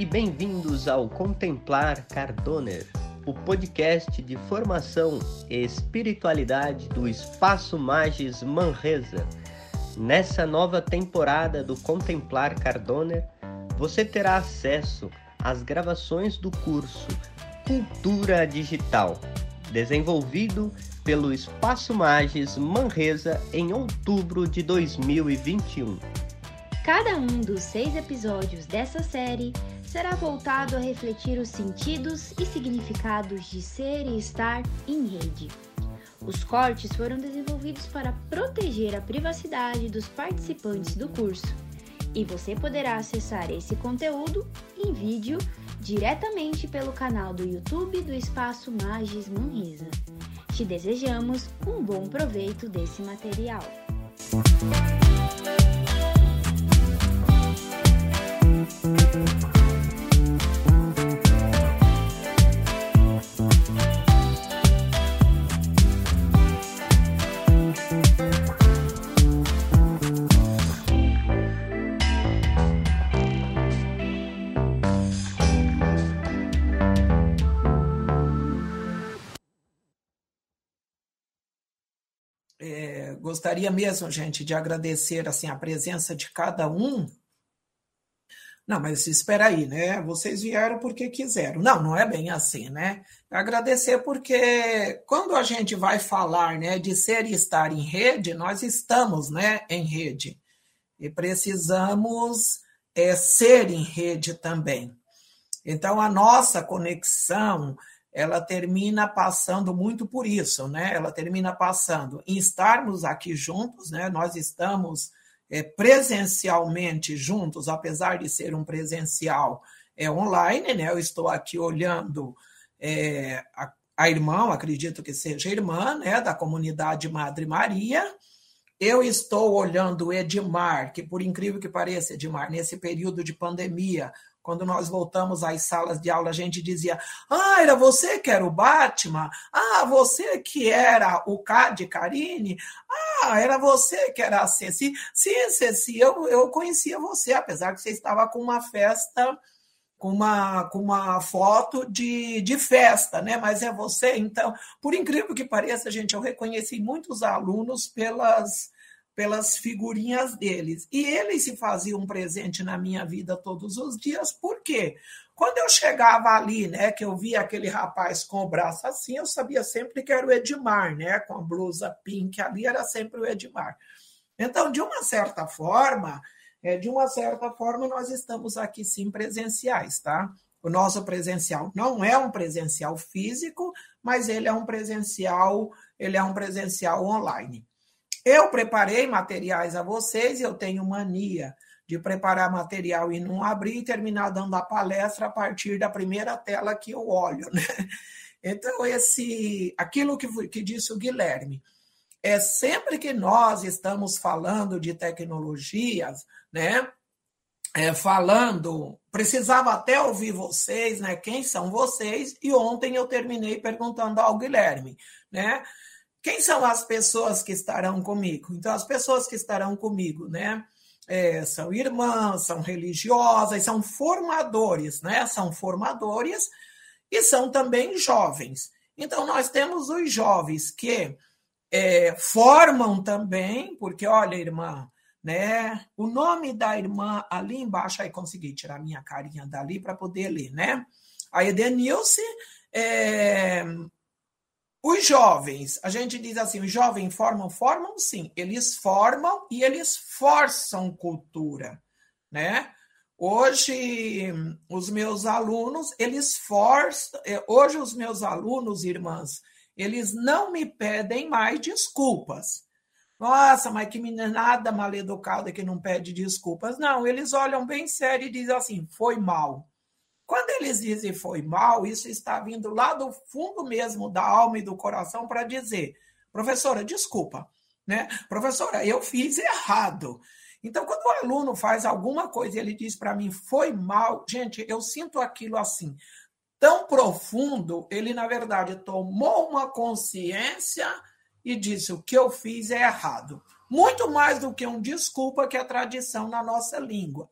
E bem-vindos ao Contemplar Cardoner, o podcast de formação e espiritualidade do Espaço Magis Manresa. Nessa nova temporada do Contemplar Cardoner, você terá acesso às gravações do curso Cultura Digital, desenvolvido pelo Espaço Magis Manresa em outubro de 2021. Cada um dos seis episódios dessa série será voltado a refletir os sentidos e significados de ser e estar em rede. Os cortes foram desenvolvidos para proteger a privacidade dos participantes do curso e você poderá acessar esse conteúdo em vídeo diretamente pelo canal do YouTube do Espaço Magis Manresa. Te desejamos um bom proveito desse material. Gostaria mesmo, gente, de agradecer assim a presença de cada um. Não, mas espera aí, né? Vocês vieram porque quiseram. Não, não é bem assim, né? Agradecer porque quando a gente vai falar, né, de ser e estar em rede, nós estamos, né, em rede e precisamos é, ser em rede também. Então a nossa conexão ela termina passando muito por isso, né? Ela termina passando em estarmos aqui juntos, né? Nós estamos é, presencialmente juntos, apesar de ser um presencial é, online, né? Eu estou aqui olhando é, a, a irmã, acredito que seja irmã, né? Da comunidade Madre Maria. Eu estou olhando o Edmar, que por incrível que pareça, Edmar, nesse período de pandemia, quando nós voltamos às salas de aula, a gente dizia: Ah, era você que era o Batman? Ah, você que era o Cade Karine? Ah, era você que era a Ceci? Sim, Ceci, eu, eu conhecia você, apesar que você estava com uma festa com uma, com uma foto de, de festa, né? Mas é você, então, por incrível que pareça, gente, eu reconheci muitos alunos pelas pelas figurinhas deles. E eles se faziam presente na minha vida todos os dias, por quê? Quando eu chegava ali, né, que eu via aquele rapaz com o braço assim, eu sabia sempre que era o Edmar, né, com a blusa pink ali, era sempre o Edmar. Então, de uma certa forma, é, de uma certa forma, nós estamos aqui sim presenciais, tá? O nosso presencial não é um presencial físico, mas ele é um presencial, ele é um presencial online. Eu preparei materiais a vocês, eu tenho mania de preparar material e não abrir e terminar dando a palestra a partir da primeira tela que eu olho, né? Então, esse, aquilo que, que disse o Guilherme, é sempre que nós estamos falando de tecnologias, né? É, falando, precisava até ouvir vocês, né? Quem são vocês? E ontem eu terminei perguntando ao Guilherme, né? Quem são as pessoas que estarão comigo? Então, as pessoas que estarão comigo, né? É, são irmãs, são religiosas, são formadores, né? São formadores e são também jovens. Então, nós temos os jovens que é, formam também, porque, olha, irmã, né? O nome da irmã ali embaixo, aí consegui tirar minha carinha dali para poder ler, né? A Edenilce é, os jovens, a gente diz assim, os jovens formam, formam sim, eles formam e eles forçam cultura, né? Hoje, os meus alunos, eles forçam, é, hoje os meus alunos, irmãs, eles não me pedem mais desculpas. Nossa, mas que meninada mal educada que não pede desculpas. Não, eles olham bem sério e dizem assim, foi mal. Quando eles dizem foi mal, isso está vindo lá do fundo mesmo da alma e do coração para dizer, professora, desculpa, né? Professora, eu fiz errado. Então, quando o aluno faz alguma coisa e ele diz para mim foi mal, gente, eu sinto aquilo assim tão profundo, ele na verdade tomou uma consciência e disse o que eu fiz é errado. Muito mais do que um desculpa que é a tradição na nossa língua.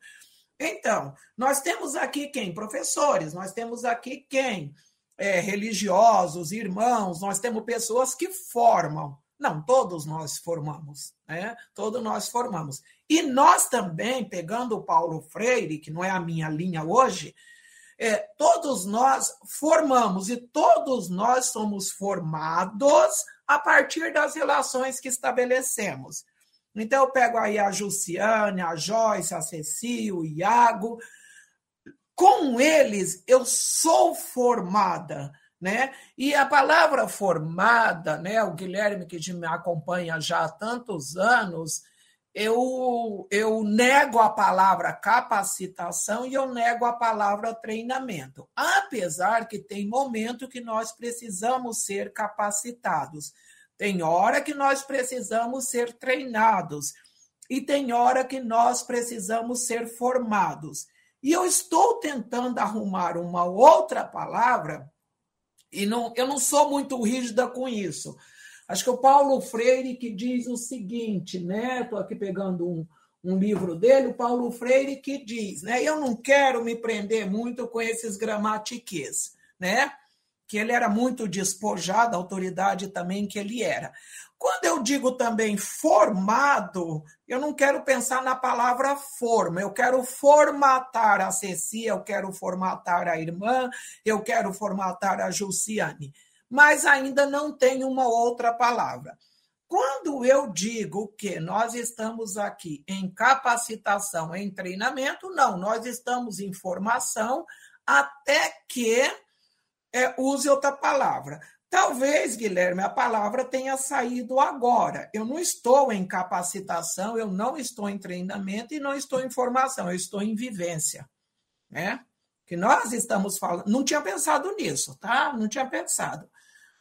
Então, nós temos aqui quem? Professores, nós temos aqui quem? É, religiosos, irmãos, nós temos pessoas que formam. Não, todos nós formamos, né? Todos nós formamos. E nós também, pegando o Paulo Freire, que não é a minha linha hoje, é, todos nós formamos e todos nós somos formados a partir das relações que estabelecemos. Então, eu pego aí a Jussiane, a Joyce, a Ceci, o Iago. Com eles, eu sou formada, né? E a palavra formada, né? O Guilherme, que me acompanha já há tantos anos, eu, eu nego a palavra capacitação e eu nego a palavra treinamento. Apesar que tem momento que nós precisamos ser capacitados. Tem hora que nós precisamos ser treinados e tem hora que nós precisamos ser formados. E eu estou tentando arrumar uma outra palavra e não, eu não sou muito rígida com isso. Acho que o Paulo Freire que diz o seguinte, né? Estou aqui pegando um, um livro dele, o Paulo Freire que diz, né? Eu não quero me prender muito com esses gramatiquês, né? Que ele era muito despojado, a autoridade também que ele era. Quando eu digo também formado, eu não quero pensar na palavra forma, eu quero formatar a Ceci, eu quero formatar a irmã, eu quero formatar a Jussiane, mas ainda não tenho uma outra palavra. Quando eu digo que nós estamos aqui em capacitação, em treinamento, não, nós estamos em formação até que é, use outra palavra. Talvez, Guilherme, a palavra tenha saído agora. Eu não estou em capacitação, eu não estou em treinamento e não estou em formação, eu estou em vivência. Né? Que nós estamos falando. Não tinha pensado nisso, tá? Não tinha pensado.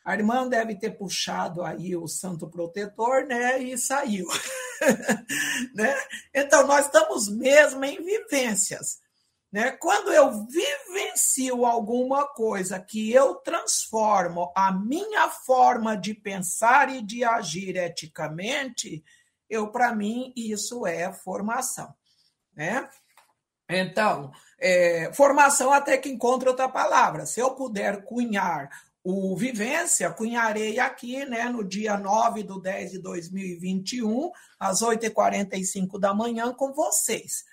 A irmã deve ter puxado aí o santo protetor, né? E saiu. né? Então, nós estamos mesmo em vivências. Né? Quando eu vivencio alguma coisa que eu transformo a minha forma de pensar e de agir eticamente, eu para mim isso é formação, né? Então, é, formação até que encontre outra palavra. Se eu puder cunhar o vivência, cunharei aqui, né, no dia 9 do 10 de 2021, às 8h45 da manhã, com vocês.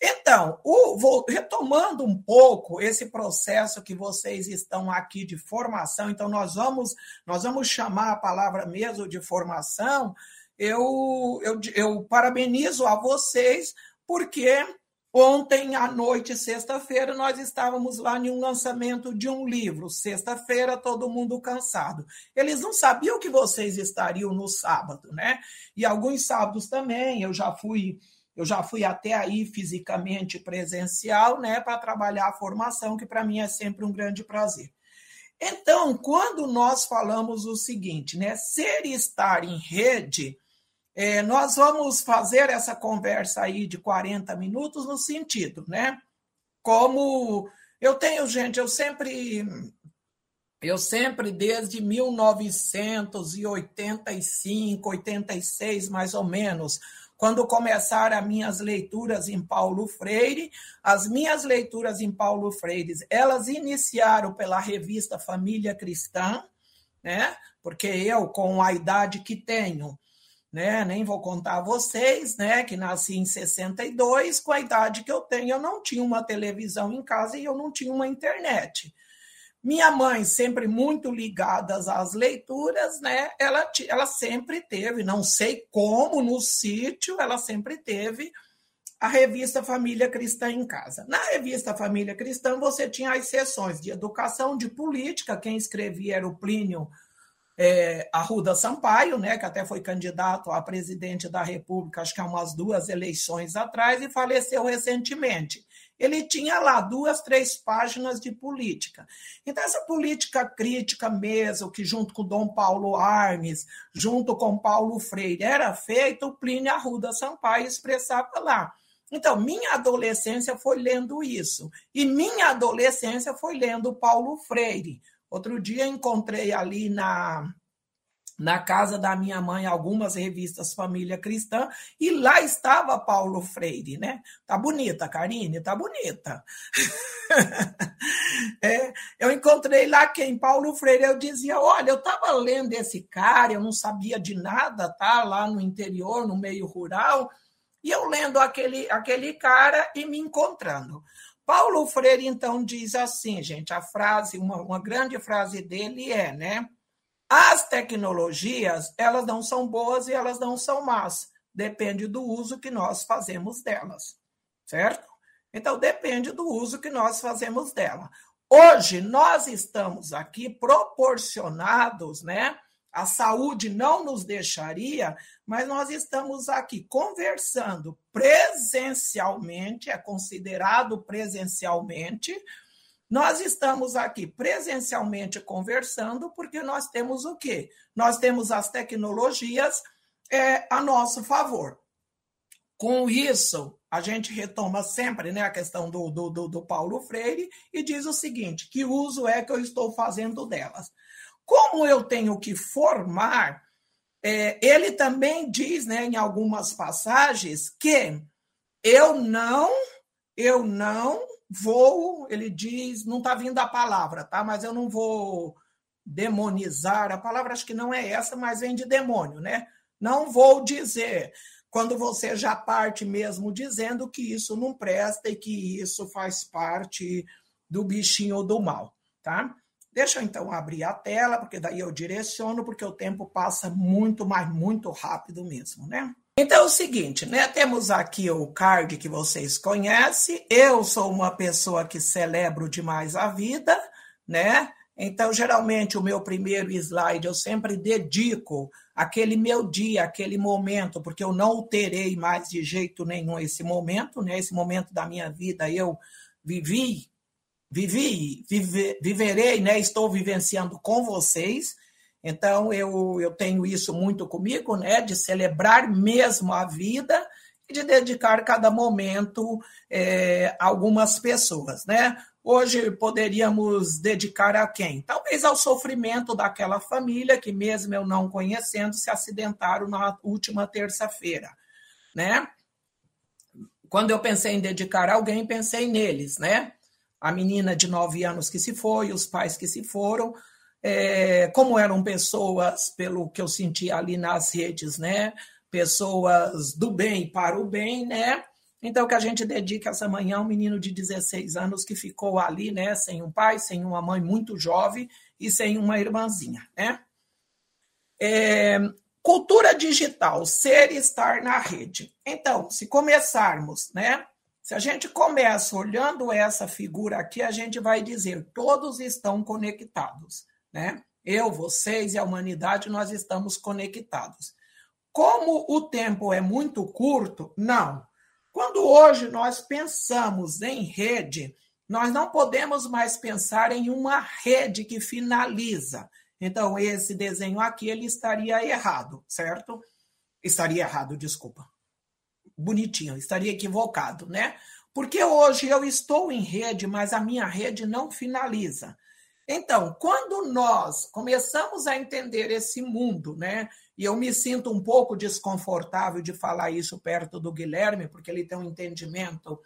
Então, o, vou, retomando um pouco esse processo que vocês estão aqui de formação, então nós vamos, nós vamos chamar a palavra mesmo de formação. Eu, eu, eu parabenizo a vocês, porque ontem à noite, sexta-feira, nós estávamos lá em um lançamento de um livro. Sexta-feira, todo mundo cansado. Eles não sabiam que vocês estariam no sábado, né? E alguns sábados também, eu já fui eu já fui até aí fisicamente presencial, né, para trabalhar a formação, que para mim é sempre um grande prazer. Então, quando nós falamos o seguinte, né, ser e estar em rede, é, nós vamos fazer essa conversa aí de 40 minutos no sentido, né? Como eu tenho, gente, eu sempre eu sempre, desde 1985, 86, mais ou menos, quando começaram as minhas leituras em Paulo Freire, as minhas leituras em Paulo Freire, elas iniciaram pela revista Família Cristã, né? Porque eu, com a idade que tenho, né? Nem vou contar a vocês, né? Que nasci em 62, com a idade que eu tenho, eu não tinha uma televisão em casa e eu não tinha uma internet. Minha mãe, sempre muito ligada às leituras, né? Ela, ela sempre teve, não sei como, no sítio, ela sempre teve a revista Família Cristã em casa. Na revista Família Cristã, você tinha as sessões de educação, de política, quem escrevia era o Plínio é, Arruda Sampaio, né, que até foi candidato a presidente da República, acho que há umas duas eleições atrás, e faleceu recentemente ele tinha lá duas, três páginas de política. Então, essa política crítica mesmo, que junto com Dom Paulo Armes, junto com Paulo Freire, era feita, o Plínio Arruda Sampaio expressava lá. Então, minha adolescência foi lendo isso. E minha adolescência foi lendo Paulo Freire. Outro dia encontrei ali na na casa da minha mãe algumas revistas Família Cristã e lá estava Paulo Freire, né? Tá bonita, Karine, tá bonita. é, eu encontrei lá quem Paulo Freire, eu dizia, olha, eu estava lendo esse cara, eu não sabia de nada, tá? Lá no interior, no meio rural, e eu lendo aquele aquele cara e me encontrando. Paulo Freire então diz assim, gente, a frase, uma, uma grande frase dele é, né? As tecnologias, elas não são boas e elas não são más. Depende do uso que nós fazemos delas, certo? Então, depende do uso que nós fazemos dela. Hoje, nós estamos aqui proporcionados, né? A saúde não nos deixaria, mas nós estamos aqui conversando presencialmente, é considerado presencialmente, nós estamos aqui presencialmente conversando porque nós temos o quê? Nós temos as tecnologias é, a nosso favor. Com isso, a gente retoma sempre né, a questão do, do, do, do Paulo Freire e diz o seguinte: que uso é que eu estou fazendo delas? Como eu tenho que formar, é, ele também diz né, em algumas passagens que eu não, eu não vou, ele diz, não está vindo a palavra, tá? Mas eu não vou demonizar, a palavra acho que não é essa, mas vem de demônio, né? Não vou dizer, quando você já parte mesmo dizendo que isso não presta e que isso faz parte do bichinho do mal, tá? Deixa eu então abrir a tela, porque daí eu direciono, porque o tempo passa muito, mas muito rápido mesmo, né? Então é o seguinte, né? Temos aqui o card que vocês conhecem. Eu sou uma pessoa que celebro demais a vida, né? Então, geralmente, o meu primeiro slide eu sempre dedico aquele meu dia, aquele momento, porque eu não terei mais de jeito nenhum esse momento, né? Esse momento da minha vida eu vivi, vivi, vive, viverei, né? Estou vivenciando com vocês. Então, eu, eu tenho isso muito comigo, né, de celebrar mesmo a vida e de dedicar cada momento é, a algumas pessoas, né? Hoje poderíamos dedicar a quem? Talvez ao sofrimento daquela família que, mesmo eu não conhecendo, se acidentaram na última terça-feira, né? Quando eu pensei em dedicar alguém, pensei neles, né? A menina de nove anos que se foi, os pais que se foram, é, como eram pessoas, pelo que eu senti ali nas redes, né? Pessoas do bem para o bem, né? Então, que a gente dedica essa manhã a um menino de 16 anos que ficou ali, né? Sem um pai, sem uma mãe muito jovem e sem uma irmãzinha, né? É, cultura digital, ser e estar na rede. Então, se começarmos, né? Se a gente começa olhando essa figura aqui, a gente vai dizer: todos estão conectados né? Eu, vocês e a humanidade, nós estamos conectados. Como o tempo é muito curto, não. Quando hoje nós pensamos em rede, nós não podemos mais pensar em uma rede que finaliza. Então, esse desenho aqui ele estaria errado, certo? Estaria errado, desculpa. Bonitinho, estaria equivocado, né? Porque hoje eu estou em rede, mas a minha rede não finaliza. Então, quando nós começamos a entender esse mundo, né? E eu me sinto um pouco desconfortável de falar isso perto do Guilherme, porque ele tem um entendimento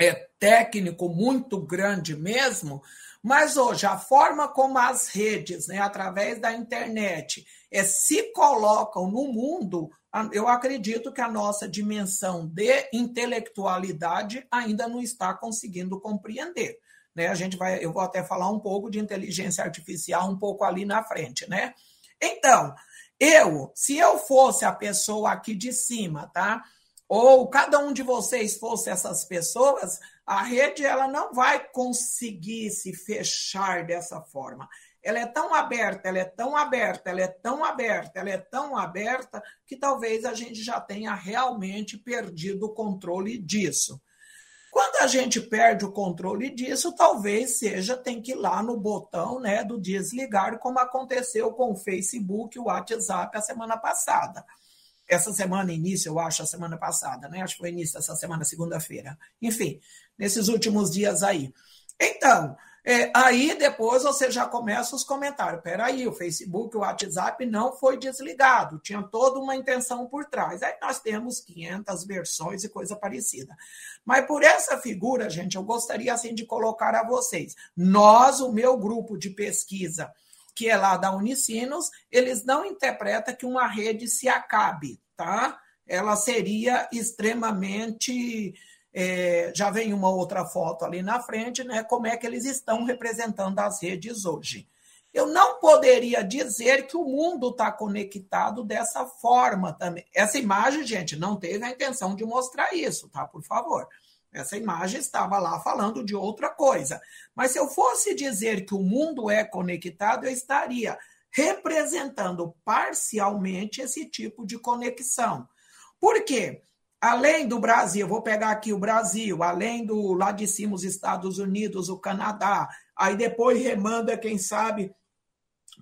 é, técnico muito grande mesmo, mas hoje a forma como as redes, né, através da internet, é, se colocam no mundo, eu acredito que a nossa dimensão de intelectualidade ainda não está conseguindo compreender né? A gente vai, eu vou até falar um pouco de inteligência artificial um pouco ali na frente, né? Então, eu, se eu fosse a pessoa aqui de cima, tá? Ou cada um de vocês fosse essas pessoas, a rede ela não vai conseguir se fechar dessa forma. Ela é tão aberta, ela é tão aberta, ela é tão aberta, ela é tão aberta que talvez a gente já tenha realmente perdido o controle disso. Quando a gente perde o controle disso, talvez seja tem que ir lá no botão né, do desligar, como aconteceu com o Facebook e o WhatsApp a semana passada. Essa semana, início, eu acho, a semana passada, né? Acho que foi início dessa semana, segunda-feira. Enfim, nesses últimos dias aí. Então, É, aí depois você já começa os comentários. Peraí, o Facebook, o WhatsApp não foi desligado, tinha toda uma intenção por trás. Aí nós temos 500 versões e coisa parecida. Mas por essa figura, gente, eu gostaria assim de colocar a vocês. Nós, o meu grupo de pesquisa, que é lá da Unicinos, eles não interpretam que uma rede se acabe, tá? Ela seria extremamente é, já vem uma outra foto ali na frente, né? Como é que eles estão representando as redes hoje. Eu não poderia dizer que o mundo está conectado dessa forma também. Essa imagem, gente, não teve a intenção de mostrar isso, tá? Por favor. Essa imagem estava lá falando de outra coisa. Mas se eu fosse dizer que o mundo é conectado, eu estaria representando parcialmente esse tipo de conexão. Por quê? Além do Brasil, vou pegar aqui o Brasil, além do lá de cima os Estados Unidos, o Canadá, aí depois remanda, quem sabe,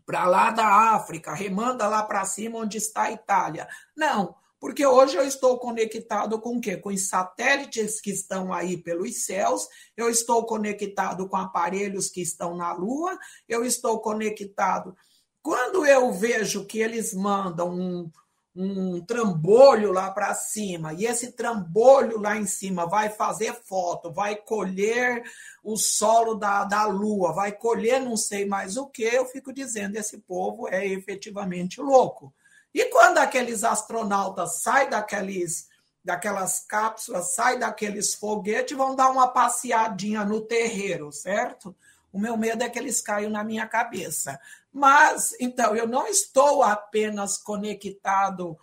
para lá da África, remanda lá para cima onde está a Itália. Não, porque hoje eu estou conectado com o quê? Com os satélites que estão aí pelos céus, eu estou conectado com aparelhos que estão na Lua, eu estou conectado. Quando eu vejo que eles mandam um, um trambolho lá para cima, e esse trambolho lá em cima vai fazer foto, vai colher o solo da, da lua, vai colher não sei mais o que, eu fico dizendo, esse povo é efetivamente louco. E quando aqueles astronautas saem daqueles, daquelas cápsulas, saem daqueles foguetes, vão dar uma passeadinha no terreiro, certo? O meu medo é que eles caiam na minha cabeça. Mas, então, eu não estou apenas conectado,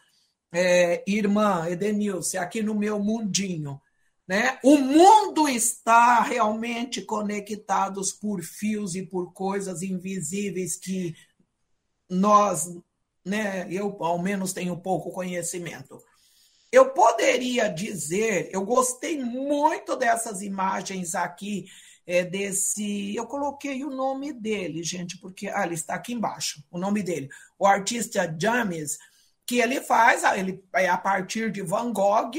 é, irmã Edenilce, aqui no meu mundinho. Né? O mundo está realmente conectado por fios e por coisas invisíveis que nós, né, eu ao menos tenho pouco conhecimento. Eu poderia dizer, eu gostei muito dessas imagens aqui é, desse. Eu coloquei o nome dele, gente, porque ah, ele está aqui embaixo, o nome dele. O artista James, que ele faz, ah, ele é a partir de Van Gogh,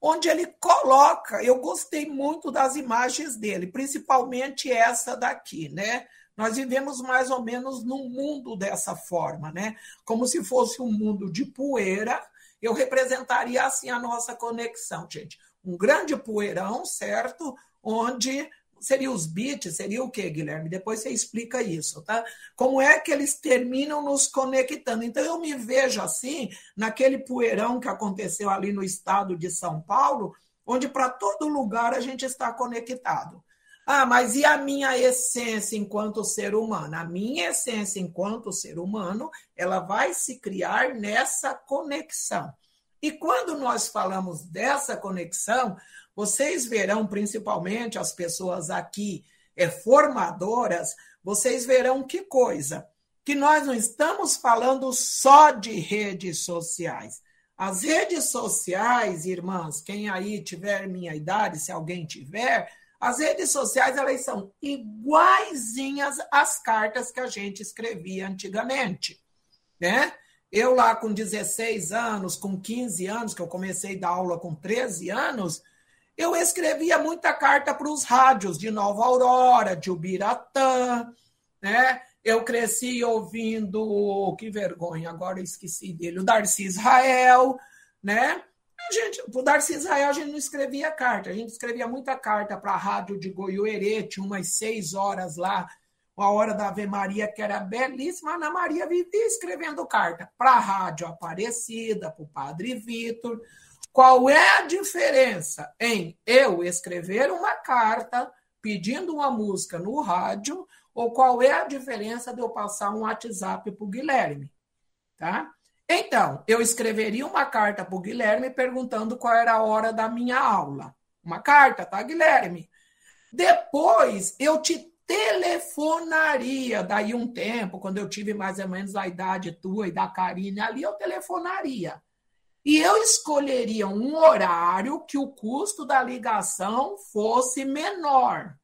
onde ele coloca. Eu gostei muito das imagens dele, principalmente essa daqui, né? Nós vivemos mais ou menos num mundo dessa forma, né? Como se fosse um mundo de poeira. Eu representaria assim a nossa conexão, gente. Um grande poeirão, certo? Onde seria os bits, seria o quê, Guilherme? Depois você explica isso, tá? Como é que eles terminam nos conectando? Então eu me vejo assim, naquele poeirão que aconteceu ali no estado de São Paulo, onde para todo lugar a gente está conectado. Ah, mas e a minha essência enquanto ser humano? A minha essência enquanto ser humano, ela vai se criar nessa conexão. E quando nós falamos dessa conexão, vocês verão, principalmente as pessoas aqui é, formadoras, vocês verão que coisa, que nós não estamos falando só de redes sociais. As redes sociais, irmãs, quem aí tiver minha idade, se alguém tiver, as redes sociais elas são iguaizinhas às cartas que a gente escrevia antigamente, né? Eu lá com 16 anos, com 15 anos, que eu comecei a dar aula com 13 anos, eu escrevia muita carta para os rádios de Nova Aurora, de Ubiratã, né? Eu cresci ouvindo, que vergonha, agora esqueci dele, o Darcy Israel, né? A gente, o Darcy Israel a gente não escrevia carta, a gente escrevia muita carta para a rádio de Goiuerê, tinha umas seis horas lá, a hora da Ave Maria, que era belíssima, Ana Maria vivia escrevendo carta para a Rádio Aparecida, para o Padre Vitor, qual é a diferença em eu escrever uma carta pedindo uma música no rádio ou qual é a diferença de eu passar um WhatsApp para o Guilherme? Tá? Então, eu escreveria uma carta para o Guilherme perguntando qual era a hora da minha aula. Uma carta, tá, Guilherme? Depois, eu te telefonaria. Daí um tempo, quando eu tive mais ou menos a idade tua e da Karine ali, eu telefonaria. E eu escolheria um horário que o custo da ligação fosse menor,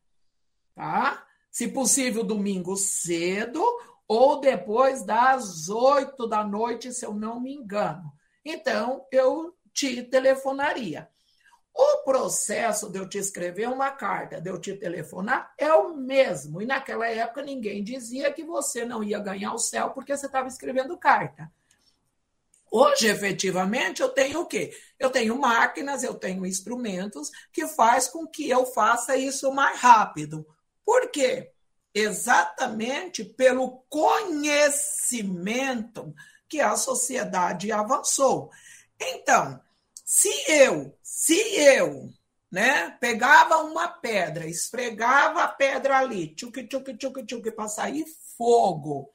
tá? Se possível, domingo cedo ou depois das oito da noite, se eu não me engano. Então, eu te telefonaria. O processo de eu te escrever uma carta, de eu te telefonar, é o mesmo. E naquela época ninguém dizia que você não ia ganhar o céu porque você estava escrevendo carta. Hoje, efetivamente, eu tenho o quê? Eu tenho máquinas, eu tenho instrumentos que faz com que eu faça isso mais rápido. Por quê? Exatamente pelo conhecimento que a sociedade avançou. Então, se eu, se eu, né, pegava uma pedra, esfregava a pedra ali, tchuc, tchuc, tchuc, tchuc, para sair fogo,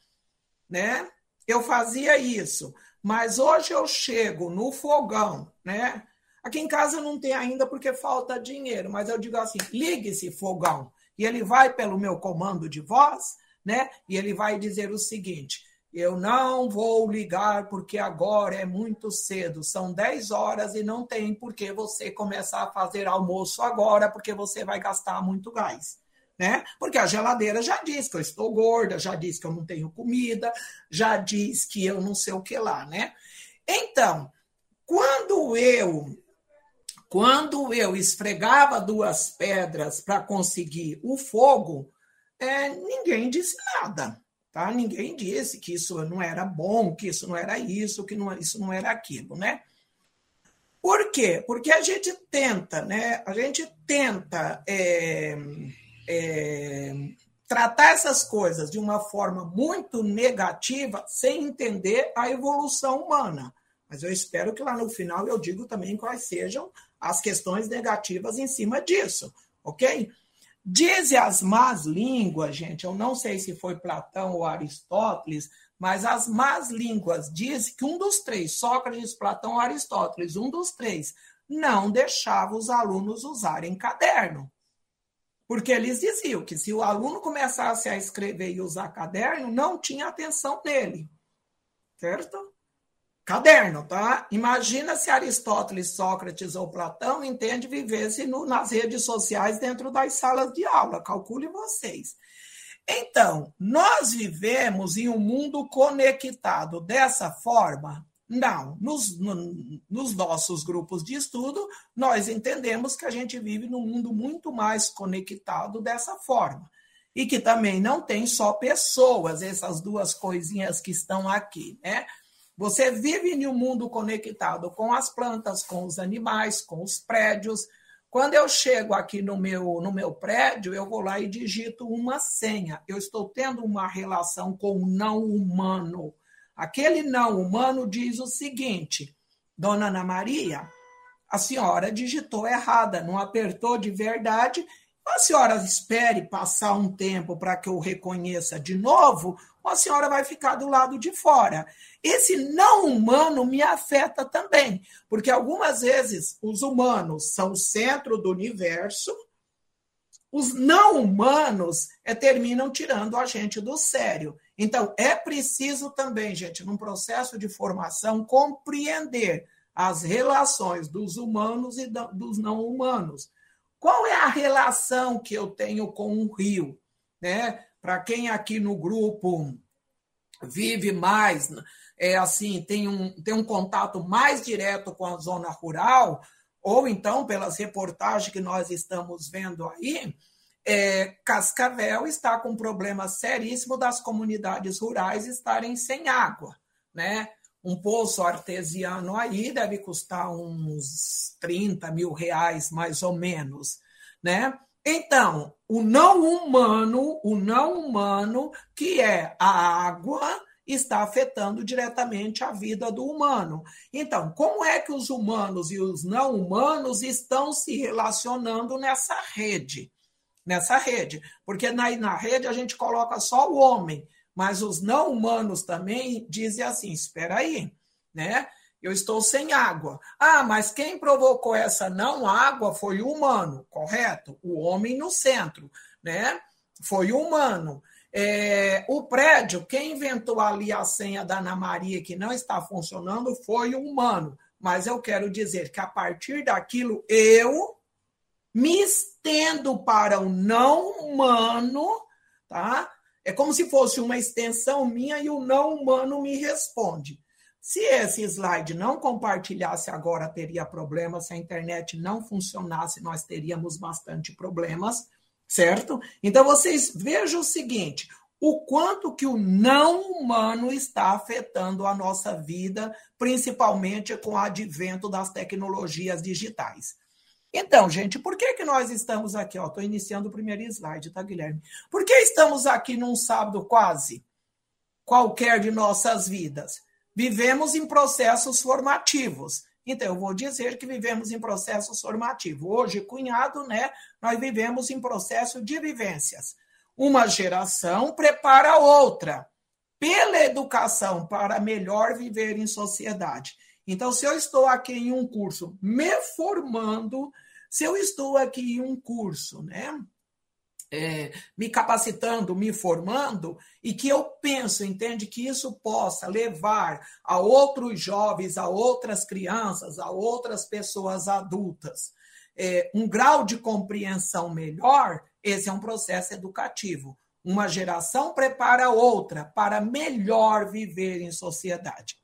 né? Eu fazia isso. Mas hoje eu chego no fogão, né? Aqui em casa não tem ainda porque falta dinheiro, mas eu digo assim: ligue esse fogão. E ele vai pelo meu comando de voz, né? E ele vai dizer o seguinte: eu não vou ligar porque agora é muito cedo, são 10 horas e não tem por que você começar a fazer almoço agora, porque você vai gastar muito gás né? Porque a geladeira já diz que eu estou gorda, já diz que eu não tenho comida, já diz que eu não sei o que lá, né? Então, quando eu quando eu esfregava duas pedras para conseguir o fogo, é, ninguém disse nada, tá? Ninguém disse que isso não era bom, que isso não era isso, que não, isso não era aquilo, né? Por quê? Porque a gente tenta, né? A gente tenta é, é, tratar essas coisas de uma forma muito negativa sem entender a evolução humana. Mas eu espero que lá no final eu digo também quais sejam as questões negativas em cima disso, ok? Dizem as más línguas, gente, eu não sei se foi Platão ou Aristóteles, mas as más línguas dizem que um dos três, Sócrates, Platão ou Aristóteles, um dos três, não deixava os alunos usarem caderno. Porque eles diziam que se o aluno começasse a escrever e usar caderno, não tinha atenção nele. Certo? Caderno, tá? Imagina se Aristóteles, Sócrates ou Platão entende vivesse no, nas redes sociais dentro das salas de aula. Calcule vocês. Então, nós vivemos em um mundo conectado dessa forma não, nos, no, nos nossos grupos de estudo, nós entendemos que a gente vive num mundo muito mais conectado dessa forma. E que também não tem só pessoas, essas duas coisinhas que estão aqui, né? Você vive em um mundo conectado com as plantas, com os animais, com os prédios. Quando eu chego aqui no meu, no meu prédio, eu vou lá e digito uma senha. Eu estou tendo uma relação com o não humano Aquele não humano diz o seguinte: Dona Ana Maria, a senhora digitou errada, não apertou de verdade. A senhora espere passar um tempo para que eu reconheça de novo, ou a senhora vai ficar do lado de fora. Esse não humano me afeta também, porque algumas vezes os humanos são o centro do universo, os não humanos é, terminam tirando a gente do sério. Então, é preciso também, gente, num processo de formação, compreender as relações dos humanos e dos não humanos. Qual é a relação que eu tenho com o rio? Né? Para quem aqui no grupo vive mais, é assim, tem um, tem um contato mais direto com a zona rural, ou então pelas reportagens que nós estamos vendo aí, é, Cascavel está com um problema seríssimo das comunidades rurais estarem sem água, né? Um poço artesiano aí deve custar uns 30 mil reais, mais ou menos, né? Então, o não humano, o não humano, que é a água, está afetando diretamente a vida do humano. Então, como é que os humanos e os não humanos estão se relacionando nessa rede? Nessa rede. Porque na, na rede a gente coloca só o homem, mas os não humanos também dizem assim: espera aí, né? Eu estou sem água. Ah, mas quem provocou essa não água foi o humano, correto? O homem no centro, né? Foi o humano. É, o prédio, quem inventou ali a senha da Ana Maria que não está funcionando foi o humano. Mas eu quero dizer que a partir daquilo eu me estendo para o não humano, tá? É como se fosse uma extensão minha e o não humano me responde. Se esse slide não compartilhasse agora, teria problema. Se a internet não funcionasse, nós teríamos bastante problemas, certo? Então, vocês vejam o seguinte: o quanto que o não humano está afetando a nossa vida, principalmente com o advento das tecnologias digitais. Então, gente, por que, que nós estamos aqui? Estou iniciando o primeiro slide, tá, Guilherme? Por que estamos aqui num sábado quase qualquer de nossas vidas? Vivemos em processos formativos. Então, eu vou dizer que vivemos em processos formativos. Hoje, cunhado, né? Nós vivemos em processo de vivências. Uma geração prepara a outra pela educação para melhor viver em sociedade. Então, se eu estou aqui em um curso me formando, se eu estou aqui em um curso, né? É, me capacitando, me formando, e que eu penso, entende, que isso possa levar a outros jovens, a outras crianças, a outras pessoas adultas, é, um grau de compreensão melhor, esse é um processo educativo. Uma geração prepara outra para melhor viver em sociedade.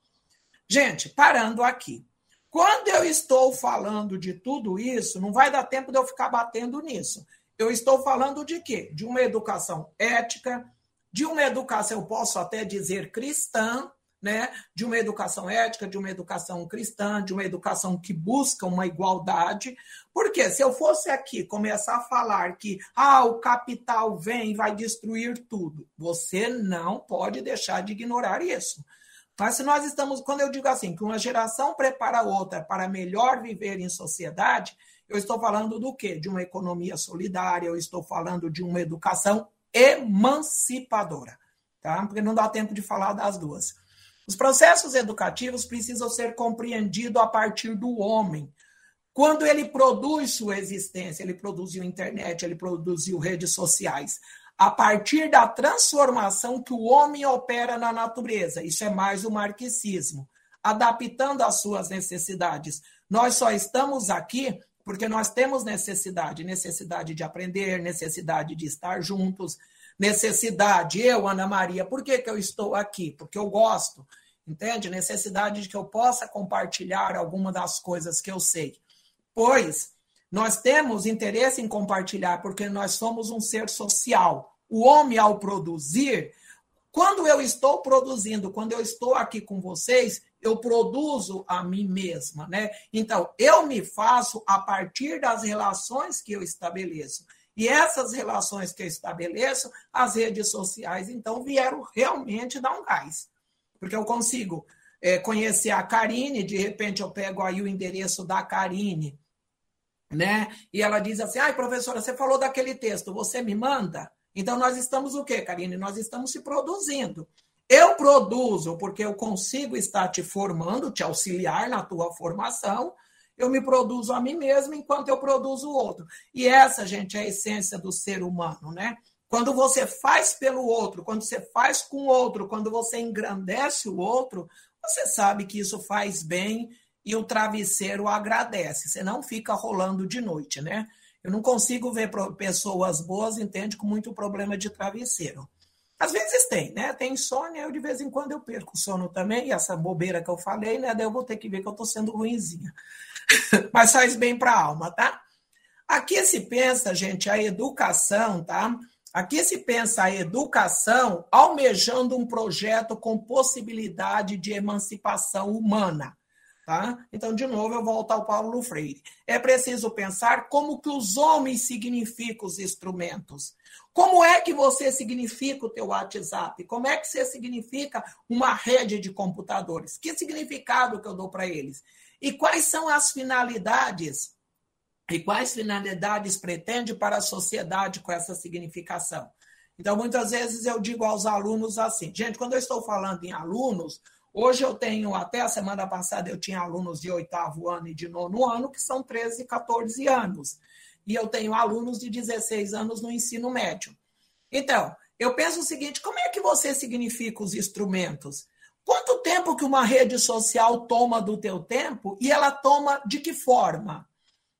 Gente, parando aqui. Quando eu estou falando de tudo isso, não vai dar tempo de eu ficar batendo nisso. Eu estou falando de quê? De uma educação ética, de uma educação, eu posso até dizer cristã, né? De uma educação ética, de uma educação cristã, de uma educação que busca uma igualdade. Porque se eu fosse aqui começar a falar que ah, o capital vem e vai destruir tudo, você não pode deixar de ignorar isso. Mas se nós estamos, quando eu digo assim, que uma geração prepara outra para melhor viver em sociedade, eu estou falando do quê? De uma economia solidária, eu estou falando de uma educação emancipadora, tá? Porque não dá tempo de falar das duas. Os processos educativos precisam ser compreendidos a partir do homem. Quando ele produz sua existência, ele produziu internet, ele produziu redes sociais a partir da transformação que o homem opera na natureza. Isso é mais o marxismo, adaptando às suas necessidades. Nós só estamos aqui porque nós temos necessidade, necessidade de aprender, necessidade de estar juntos, necessidade, eu, Ana Maria, por que, que eu estou aqui? Porque eu gosto, entende? Necessidade de que eu possa compartilhar alguma das coisas que eu sei. Pois nós temos interesse em compartilhar porque nós somos um ser social. O homem, ao produzir, quando eu estou produzindo, quando eu estou aqui com vocês, eu produzo a mim mesma, né? Então, eu me faço a partir das relações que eu estabeleço. E essas relações que eu estabeleço, as redes sociais, então, vieram realmente dar um gás. Porque eu consigo é, conhecer a Karine, de repente eu pego aí o endereço da Karine, né? E ela diz assim: ai, professora, você falou daquele texto, você me manda? Então, nós estamos o quê, Karine? Nós estamos se produzindo. Eu produzo porque eu consigo estar te formando, te auxiliar na tua formação. Eu me produzo a mim mesmo enquanto eu produzo o outro. E essa, gente, é a essência do ser humano, né? Quando você faz pelo outro, quando você faz com o outro, quando você engrandece o outro, você sabe que isso faz bem e o travesseiro agradece. Você não fica rolando de noite, né? Eu não consigo ver pessoas boas, entende, com muito problema de travesseiro. Às vezes tem, né? Tem insônia, eu de vez em quando eu perco o sono também, e essa bobeira que eu falei, né? Daí eu vou ter que ver que eu tô sendo ruimzinha. Mas faz bem para a alma, tá? Aqui se pensa, gente, a educação, tá? Aqui se pensa a educação almejando um projeto com possibilidade de emancipação humana. Tá? Então, de novo, eu volto ao Paulo Freire. É preciso pensar como que os homens significam os instrumentos. Como é que você significa o teu WhatsApp? Como é que você significa uma rede de computadores? Que significado que eu dou para eles? E quais são as finalidades? E quais finalidades pretende para a sociedade com essa significação? Então, muitas vezes eu digo aos alunos assim, gente, quando eu estou falando em alunos, Hoje eu tenho, até a semana passada, eu tinha alunos de oitavo ano e de nono ano, que são 13, 14 anos. E eu tenho alunos de 16 anos no ensino médio. Então, eu penso o seguinte: como é que você significa os instrumentos? Quanto tempo que uma rede social toma do teu tempo e ela toma de que forma?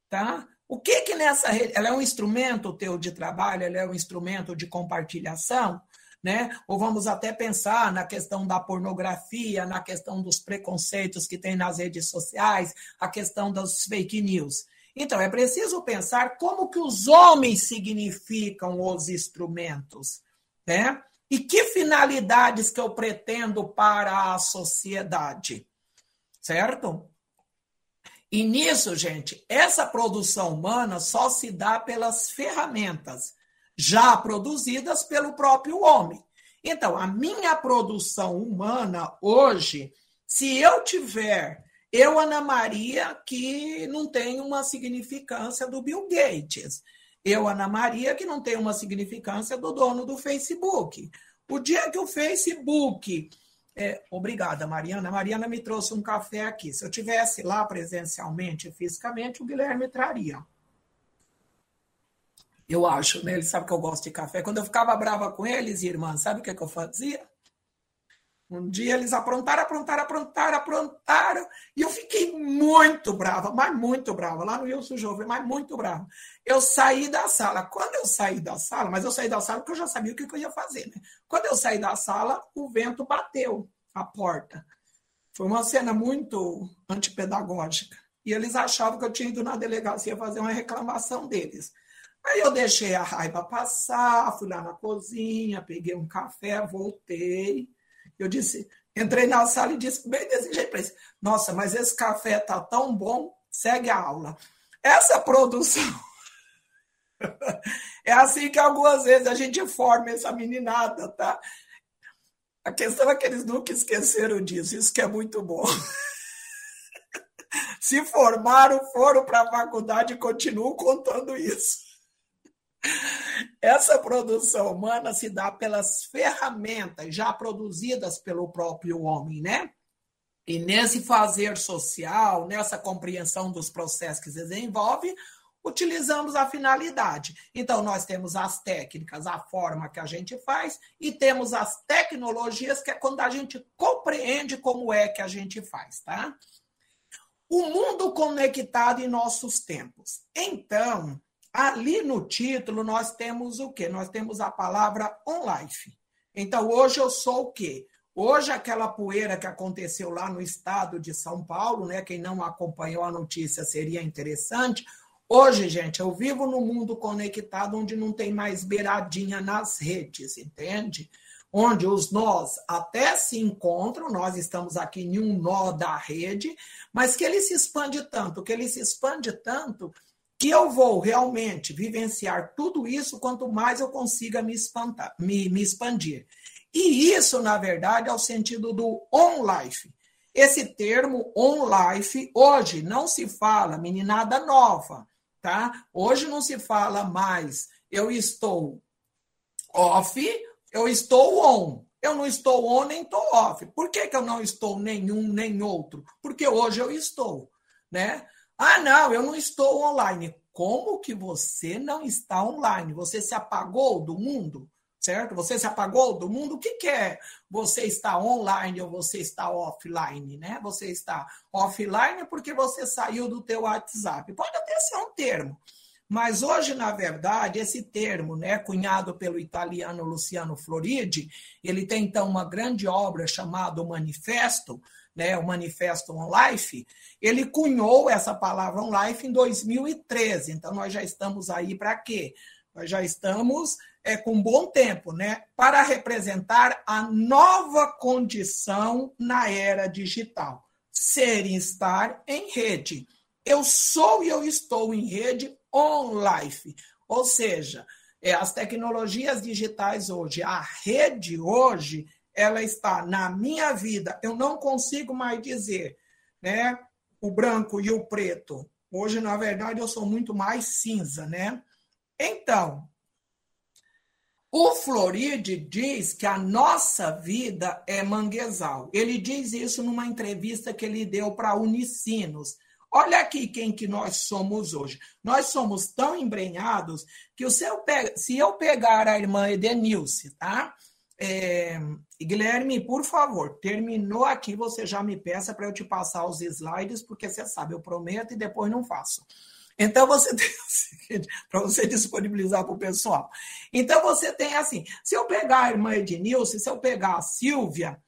Tá? O que que nessa rede, ela é um instrumento teu de trabalho, ela é um instrumento de compartilhação? Né? Ou vamos até pensar na questão da pornografia, na questão dos preconceitos que tem nas redes sociais, a questão das fake news. Então, é preciso pensar como que os homens significam os instrumentos, né? E que finalidades que eu pretendo para a sociedade, certo? E nisso, gente, essa produção humana só se dá pelas ferramentas já produzidas pelo próprio homem. Então, a minha produção humana hoje, se eu tiver, eu, Ana Maria, que não tem uma significância do Bill Gates, eu, Ana Maria, que não tem uma significância do dono do Facebook. O dia que o Facebook é, obrigada, Mariana. A Mariana me trouxe um café aqui. Se eu tivesse lá presencialmente, fisicamente, o Guilherme traria. Eu acho, né? Ele sabe que eu gosto de café. Quando eu ficava brava com eles, irmã, sabe o que, que eu fazia? Um dia eles aprontaram, aprontaram, aprontaram, aprontaram, e eu fiquei muito brava, mas muito brava, lá no Wilson Jovem, mas muito brava. Eu saí da sala. Quando eu saí da sala, mas eu saí da sala porque eu já sabia o que eu ia fazer, né? Quando eu saí da sala, o vento bateu a porta. Foi uma cena muito antipedagógica. E eles achavam que eu tinha ido na delegacia fazer uma reclamação deles. Aí eu deixei a raiva passar, fui lá na cozinha, peguei um café, voltei eu disse, entrei na sala e disse bem desse jeito Nossa, mas esse café tá tão bom, segue a aula. Essa produção. é assim que algumas vezes a gente forma essa meninada, tá? A questão é que eles nunca esqueceram disso, isso que é muito bom. Se formaram, foram para a faculdade e continuam contando isso. Essa produção humana se dá pelas ferramentas já produzidas pelo próprio homem, né? E nesse fazer social, nessa compreensão dos processos que se desenvolve, utilizamos a finalidade. Então, nós temos as técnicas, a forma que a gente faz, e temos as tecnologias, que é quando a gente compreende como é que a gente faz, tá? O mundo conectado em nossos tempos. Então, Ali no título nós temos o quê? Nós temos a palavra on life. Então hoje eu sou o quê? Hoje aquela poeira que aconteceu lá no estado de São Paulo, né? Quem não acompanhou a notícia seria interessante. Hoje, gente, eu vivo no mundo conectado onde não tem mais beiradinha nas redes, entende? Onde os nós até se encontram, nós estamos aqui em um nó da rede, mas que ele se expande tanto, que ele se expande tanto que eu vou realmente vivenciar tudo isso quanto mais eu consiga me, espantar, me, me expandir. E isso, na verdade, é o sentido do on life. Esse termo on life, hoje não se fala meninada nova, tá? Hoje não se fala mais eu estou off, eu estou on. Eu não estou on nem estou off. Por que, que eu não estou nenhum nem outro? Porque hoje eu estou, né? Ah, não, eu não estou online. Como que você não está online? Você se apagou do mundo? Certo? Você se apagou do mundo? O que, que é você está online ou você está offline, né? Você está offline porque você saiu do teu WhatsApp. Pode até ser um termo, mas hoje, na verdade, esse termo, né, cunhado pelo italiano Luciano Floridi, ele tem então uma grande obra chamada O Manifesto, né, o Manifesto On Life, ele cunhou essa palavra On Life em 2013. Então, nós já estamos aí para quê? Nós já estamos é, com bom tempo, né? Para representar a nova condição na era digital. Ser e estar em rede. Eu sou e eu estou em rede on life. Ou seja, é, as tecnologias digitais hoje, a rede hoje, ela está na minha vida. Eu não consigo mais dizer, né? O branco e o preto. Hoje, na verdade, eu sou muito mais cinza, né? Então, o Floride diz que a nossa vida é manguezal. Ele diz isso numa entrevista que ele deu para Unicinos. Olha aqui quem que nós somos hoje. Nós somos tão embrenhados que se eu, se eu pegar a irmã Edenilce, tá? É, Guilherme, por favor, terminou aqui, você já me peça para eu te passar os slides, porque você sabe, eu prometo e depois não faço. Então você tem o seguinte, para você disponibilizar para o pessoal. Então você tem assim, se eu pegar a irmã Ednilson, se eu pegar a Silvia,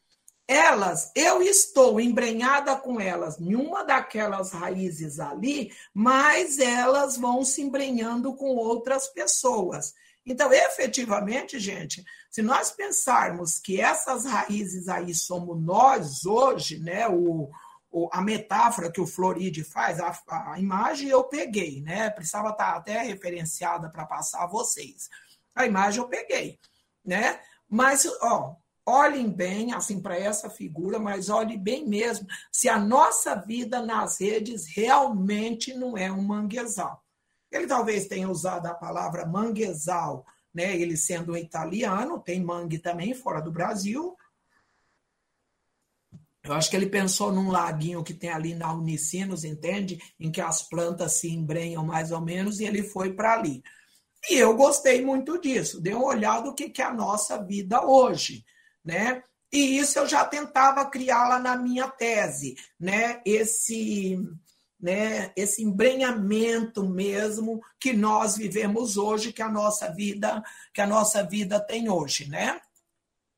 elas, eu estou embrenhada com elas em uma daquelas raízes ali, mas elas vão se embrenhando com outras pessoas. Então, efetivamente, gente, se nós pensarmos que essas raízes aí somos nós hoje, né? O, o a metáfora que o Floride faz, a, a, imagem eu peguei, né? Precisava estar até referenciada para passar a vocês. A imagem eu peguei, né? Mas, ó, olhem bem assim para essa figura, mas olhem bem mesmo se a nossa vida nas redes realmente não é um manguezal. Ele talvez tenha usado a palavra manguezal, né? Ele sendo um italiano, tem mangue também fora do Brasil. Eu acho que ele pensou num laguinho que tem ali na Unicinos, entende? Em que as plantas se embrenham mais ou menos, e ele foi para ali. E eu gostei muito disso. Dei uma olhada o que é a nossa vida hoje, né? E isso eu já tentava criá-la na minha tese, né? Esse né, esse embrenhamento mesmo que nós vivemos hoje, que a nossa vida, que a nossa vida tem hoje, né?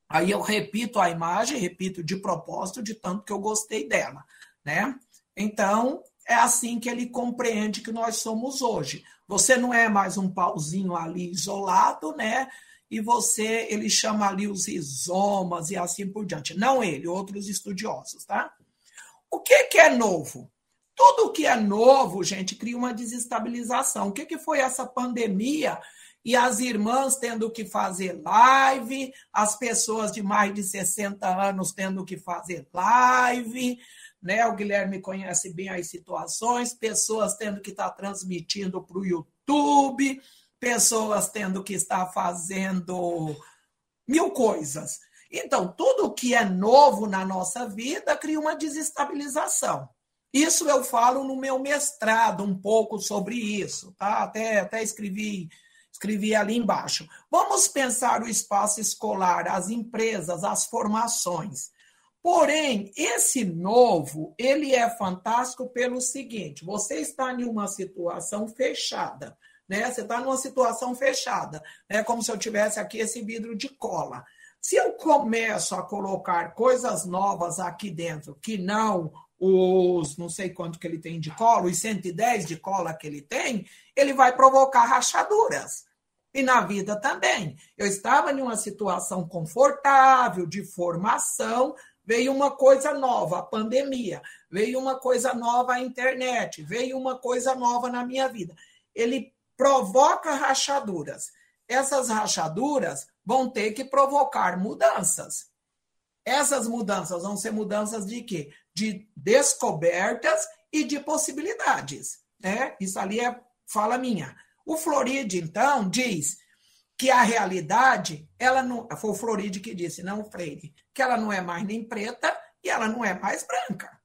Aí eu repito a imagem, repito de propósito, de tanto que eu gostei dela, né? Então, é assim que ele compreende que nós somos hoje. Você não é mais um pauzinho ali isolado, né? E você, ele chama ali os rizomas e assim por diante. Não ele, outros estudiosos, tá? O que, que é novo? Tudo que é novo, gente, cria uma desestabilização. O que, que foi essa pandemia? E as irmãs tendo que fazer live, as pessoas de mais de 60 anos tendo que fazer live, né? O Guilherme conhece bem as situações, pessoas tendo que estar tá transmitindo para o YouTube, pessoas tendo que estar fazendo mil coisas. Então, tudo que é novo na nossa vida cria uma desestabilização. Isso eu falo no meu mestrado um pouco sobre isso, tá? Até, até escrevi, escrevi ali embaixo. Vamos pensar o espaço escolar, as empresas, as formações. Porém, esse novo, ele é fantástico pelo seguinte: você está em uma situação fechada, né? Você está numa situação fechada, né? Como se eu tivesse aqui esse vidro de cola. Se eu começo a colocar coisas novas aqui dentro que não os não sei quanto que ele tem de cola, os 110 de cola que ele tem, ele vai provocar rachaduras. E na vida também. Eu estava em uma situação confortável, de formação, veio uma coisa nova, a pandemia, veio uma coisa nova, a internet, veio uma coisa nova na minha vida. Ele provoca rachaduras. Essas rachaduras vão ter que provocar mudanças. Essas mudanças vão ser mudanças de quê? De descobertas e de possibilidades. Né? Isso ali é fala minha. O Floride, então, diz que a realidade, ela não. Foi o Floride que disse, não o Freire, que ela não é mais nem preta e ela não é mais branca.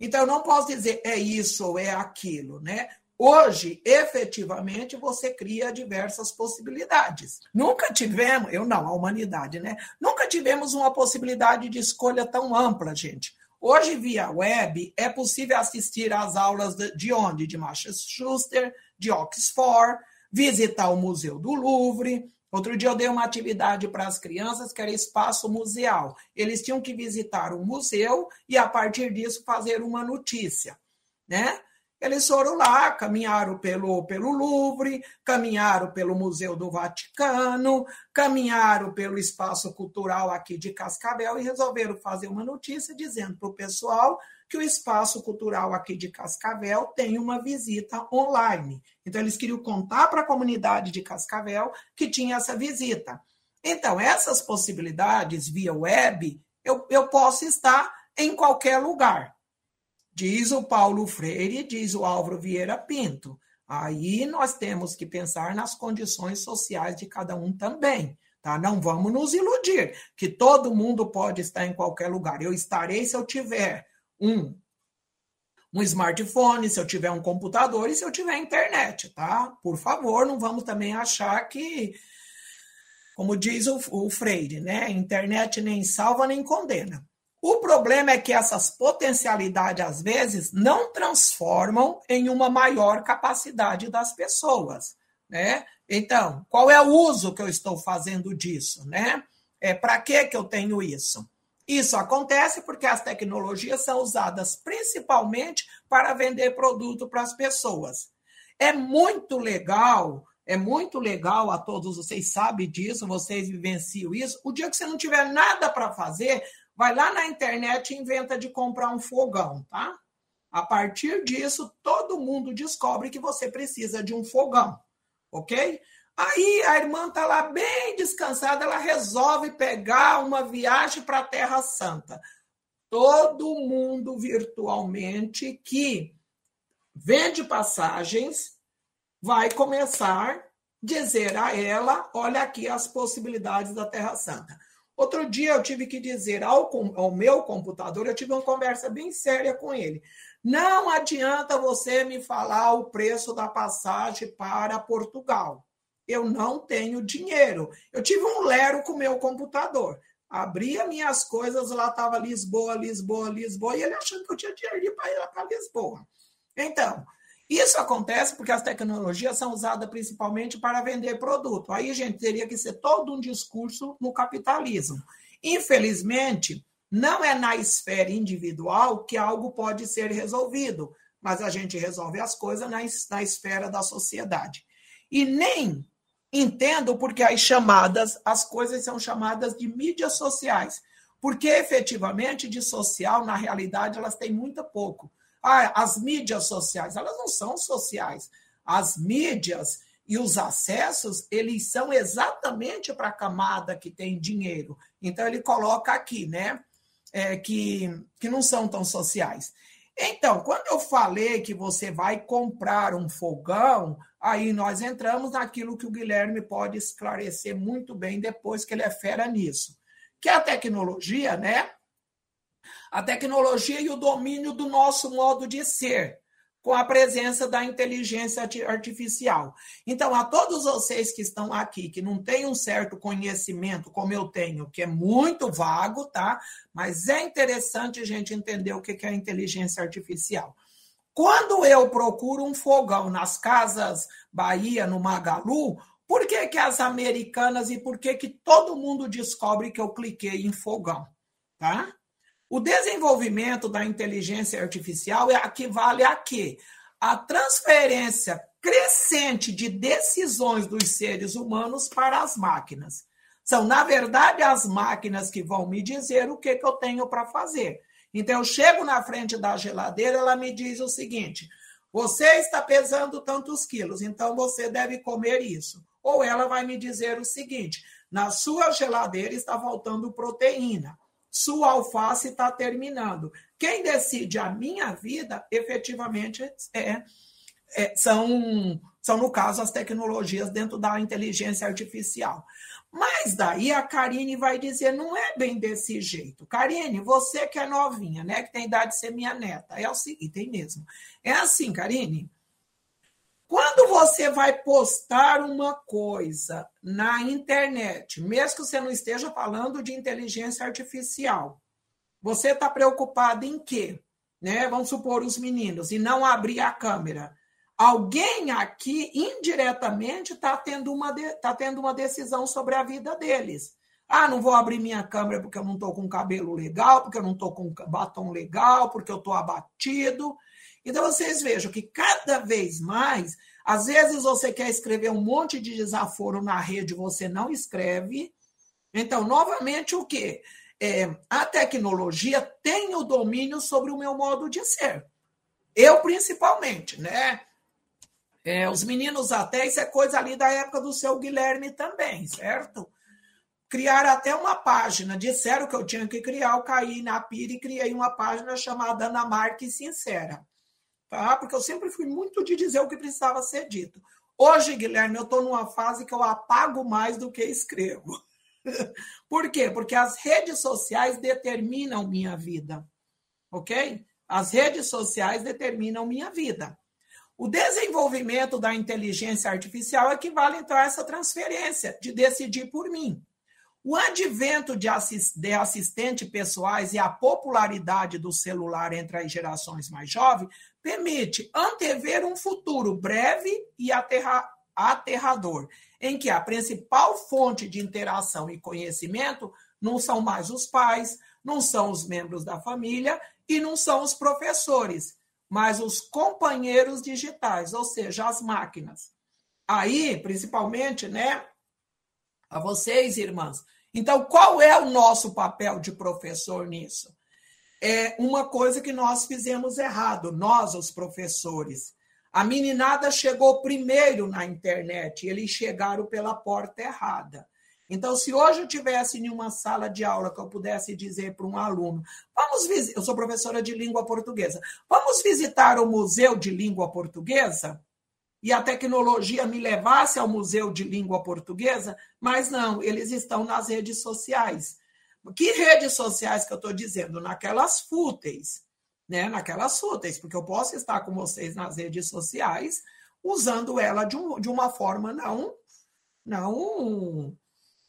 Então, eu não posso dizer é isso ou é aquilo, né? Hoje, efetivamente, você cria diversas possibilidades. Nunca tivemos, eu não, a humanidade, né? Nunca tivemos uma possibilidade de escolha tão ampla, gente. Hoje, via web, é possível assistir às aulas de onde? De Massachusetts, de Oxford, visitar o Museu do Louvre. Outro dia eu dei uma atividade para as crianças que era espaço museal. Eles tinham que visitar o museu e, a partir disso, fazer uma notícia, né? Eles foram lá, caminharam pelo, pelo Louvre, caminharam pelo Museu do Vaticano, caminharam pelo espaço cultural aqui de Cascavel e resolveram fazer uma notícia dizendo para o pessoal que o espaço cultural aqui de Cascavel tem uma visita online. Então, eles queriam contar para a comunidade de Cascavel que tinha essa visita. Então, essas possibilidades via web, eu, eu posso estar em qualquer lugar. Diz o Paulo Freire, diz o Álvaro Vieira Pinto. Aí nós temos que pensar nas condições sociais de cada um também. Tá? Não vamos nos iludir que todo mundo pode estar em qualquer lugar. Eu estarei se eu tiver um um smartphone, se eu tiver um computador e se eu tiver internet, tá? Por favor, não vamos também achar que, como diz o, o Freire, né? Internet nem salva nem condena. O problema é que essas potencialidades, às vezes, não transformam em uma maior capacidade das pessoas, né? Então, qual é o uso que eu estou fazendo disso, né? É, Para que, que eu tenho isso? Isso acontece porque as tecnologias são usadas principalmente para vender produto para as pessoas. É muito legal, é muito legal a todos vocês sabem disso, vocês vivenciam isso. O dia que você não tiver nada para fazer, vai lá na internet e inventa de comprar um fogão, tá? A partir disso, todo mundo descobre que você precisa de um fogão, ok? Aí a irmã está lá bem descansada, ela resolve pegar uma viagem para a Terra Santa. Todo mundo virtualmente que vende passagens vai começar a dizer a ela: olha aqui as possibilidades da Terra Santa. Outro dia eu tive que dizer ao, ao meu computador, eu tive uma conversa bem séria com ele. Não adianta você me falar o preço da passagem para Portugal. Eu não tenho dinheiro. Eu tive um lero com o meu computador. Abria minhas coisas, lá estava Lisboa, Lisboa, Lisboa, e ele achando que eu tinha dinheiro para ir para Lisboa. Então, isso acontece porque as tecnologias são usadas principalmente para vender produto. Aí, gente, teria que ser todo um discurso no capitalismo. Infelizmente, não é na esfera individual que algo pode ser resolvido, mas a gente resolve as coisas na, na esfera da sociedade. E nem entendo porque as chamadas, as coisas são chamadas de mídias sociais, porque efetivamente de social, na realidade, elas têm muito pouco. Ah, as mídias sociais, elas não são sociais. As mídias e os acessos, eles são exatamente para a camada que tem dinheiro. Então, ele coloca aqui, né? É, que, que não são tão sociais. Então, quando eu falei que você vai comprar um fogão, aí nós entramos naquilo que o Guilherme pode esclarecer muito bem depois que ele é fera nisso. Que é a tecnologia, né? A tecnologia e o domínio do nosso modo de ser, com a presença da inteligência artificial. Então, a todos vocês que estão aqui, que não têm um certo conhecimento, como eu tenho, que é muito vago, tá? Mas é interessante a gente entender o que é a inteligência artificial. Quando eu procuro um fogão nas casas Bahia, no Magalu, por que, que as americanas e por que, que todo mundo descobre que eu cliquei em fogão? Tá? O desenvolvimento da inteligência artificial equivale a quê? A transferência crescente de decisões dos seres humanos para as máquinas. São, na verdade, as máquinas que vão me dizer o que, que eu tenho para fazer. Então, eu chego na frente da geladeira, ela me diz o seguinte: você está pesando tantos quilos, então você deve comer isso. Ou ela vai me dizer o seguinte: na sua geladeira está faltando proteína sua alface está terminando. Quem decide a minha vida, efetivamente, é, é, são, são, no caso, as tecnologias dentro da inteligência artificial. Mas daí a Karine vai dizer, não é bem desse jeito. Karine, você que é novinha, né? Que tem idade de ser minha neta. É o seguinte, tem mesmo. É assim, Karine. Quando você vai postar uma coisa na internet, mesmo que você não esteja falando de inteligência artificial, você está preocupado em quê? Né? Vamos supor os meninos, e não abrir a câmera. Alguém aqui, indiretamente, está tendo, uma tá tendo uma decisão sobre a vida deles. Ah, não vou abrir minha câmera porque eu não estou com cabelo legal, porque eu não estou com batom legal, porque eu estou abatido. Então, vocês vejam que cada vez mais, às vezes você quer escrever um monte de desaforo na rede, você não escreve. Então, novamente, o quê? É, a tecnologia tem o domínio sobre o meu modo de ser. Eu, principalmente, né? É, os meninos até, isso é coisa ali da época do seu Guilherme também, certo? Criaram até uma página, disseram que eu tinha que criar, eu caí na pira e criei uma página chamada Ana Marques Sincera tá? Porque eu sempre fui muito de dizer o que precisava ser dito. Hoje, Guilherme, eu estou numa fase que eu apago mais do que escrevo. Por quê? Porque as redes sociais determinam minha vida, ok? As redes sociais determinam minha vida. O desenvolvimento da inteligência artificial equivale, então, a essa transferência de decidir por mim. O advento de assistentes pessoais e a popularidade do celular entre as gerações mais jovens permite antever um futuro breve e aterra aterrador, em que a principal fonte de interação e conhecimento não são mais os pais, não são os membros da família e não são os professores, mas os companheiros digitais, ou seja, as máquinas. Aí, principalmente, né, a vocês, irmãs. Então, qual é o nosso papel de professor nisso? É uma coisa que nós fizemos errado, nós, os professores. A meninada chegou primeiro na internet, eles chegaram pela porta errada. Então, se hoje eu tivesse em uma sala de aula que eu pudesse dizer para um aluno, vamos visitar, eu sou professora de língua portuguesa, vamos visitar o Museu de Língua Portuguesa? E a tecnologia me levasse ao Museu de Língua Portuguesa, mas não, eles estão nas redes sociais. Que redes sociais que eu estou dizendo? Naquelas fúteis né, naquelas fúteis, porque eu posso estar com vocês nas redes sociais usando ela de, um, de uma forma não não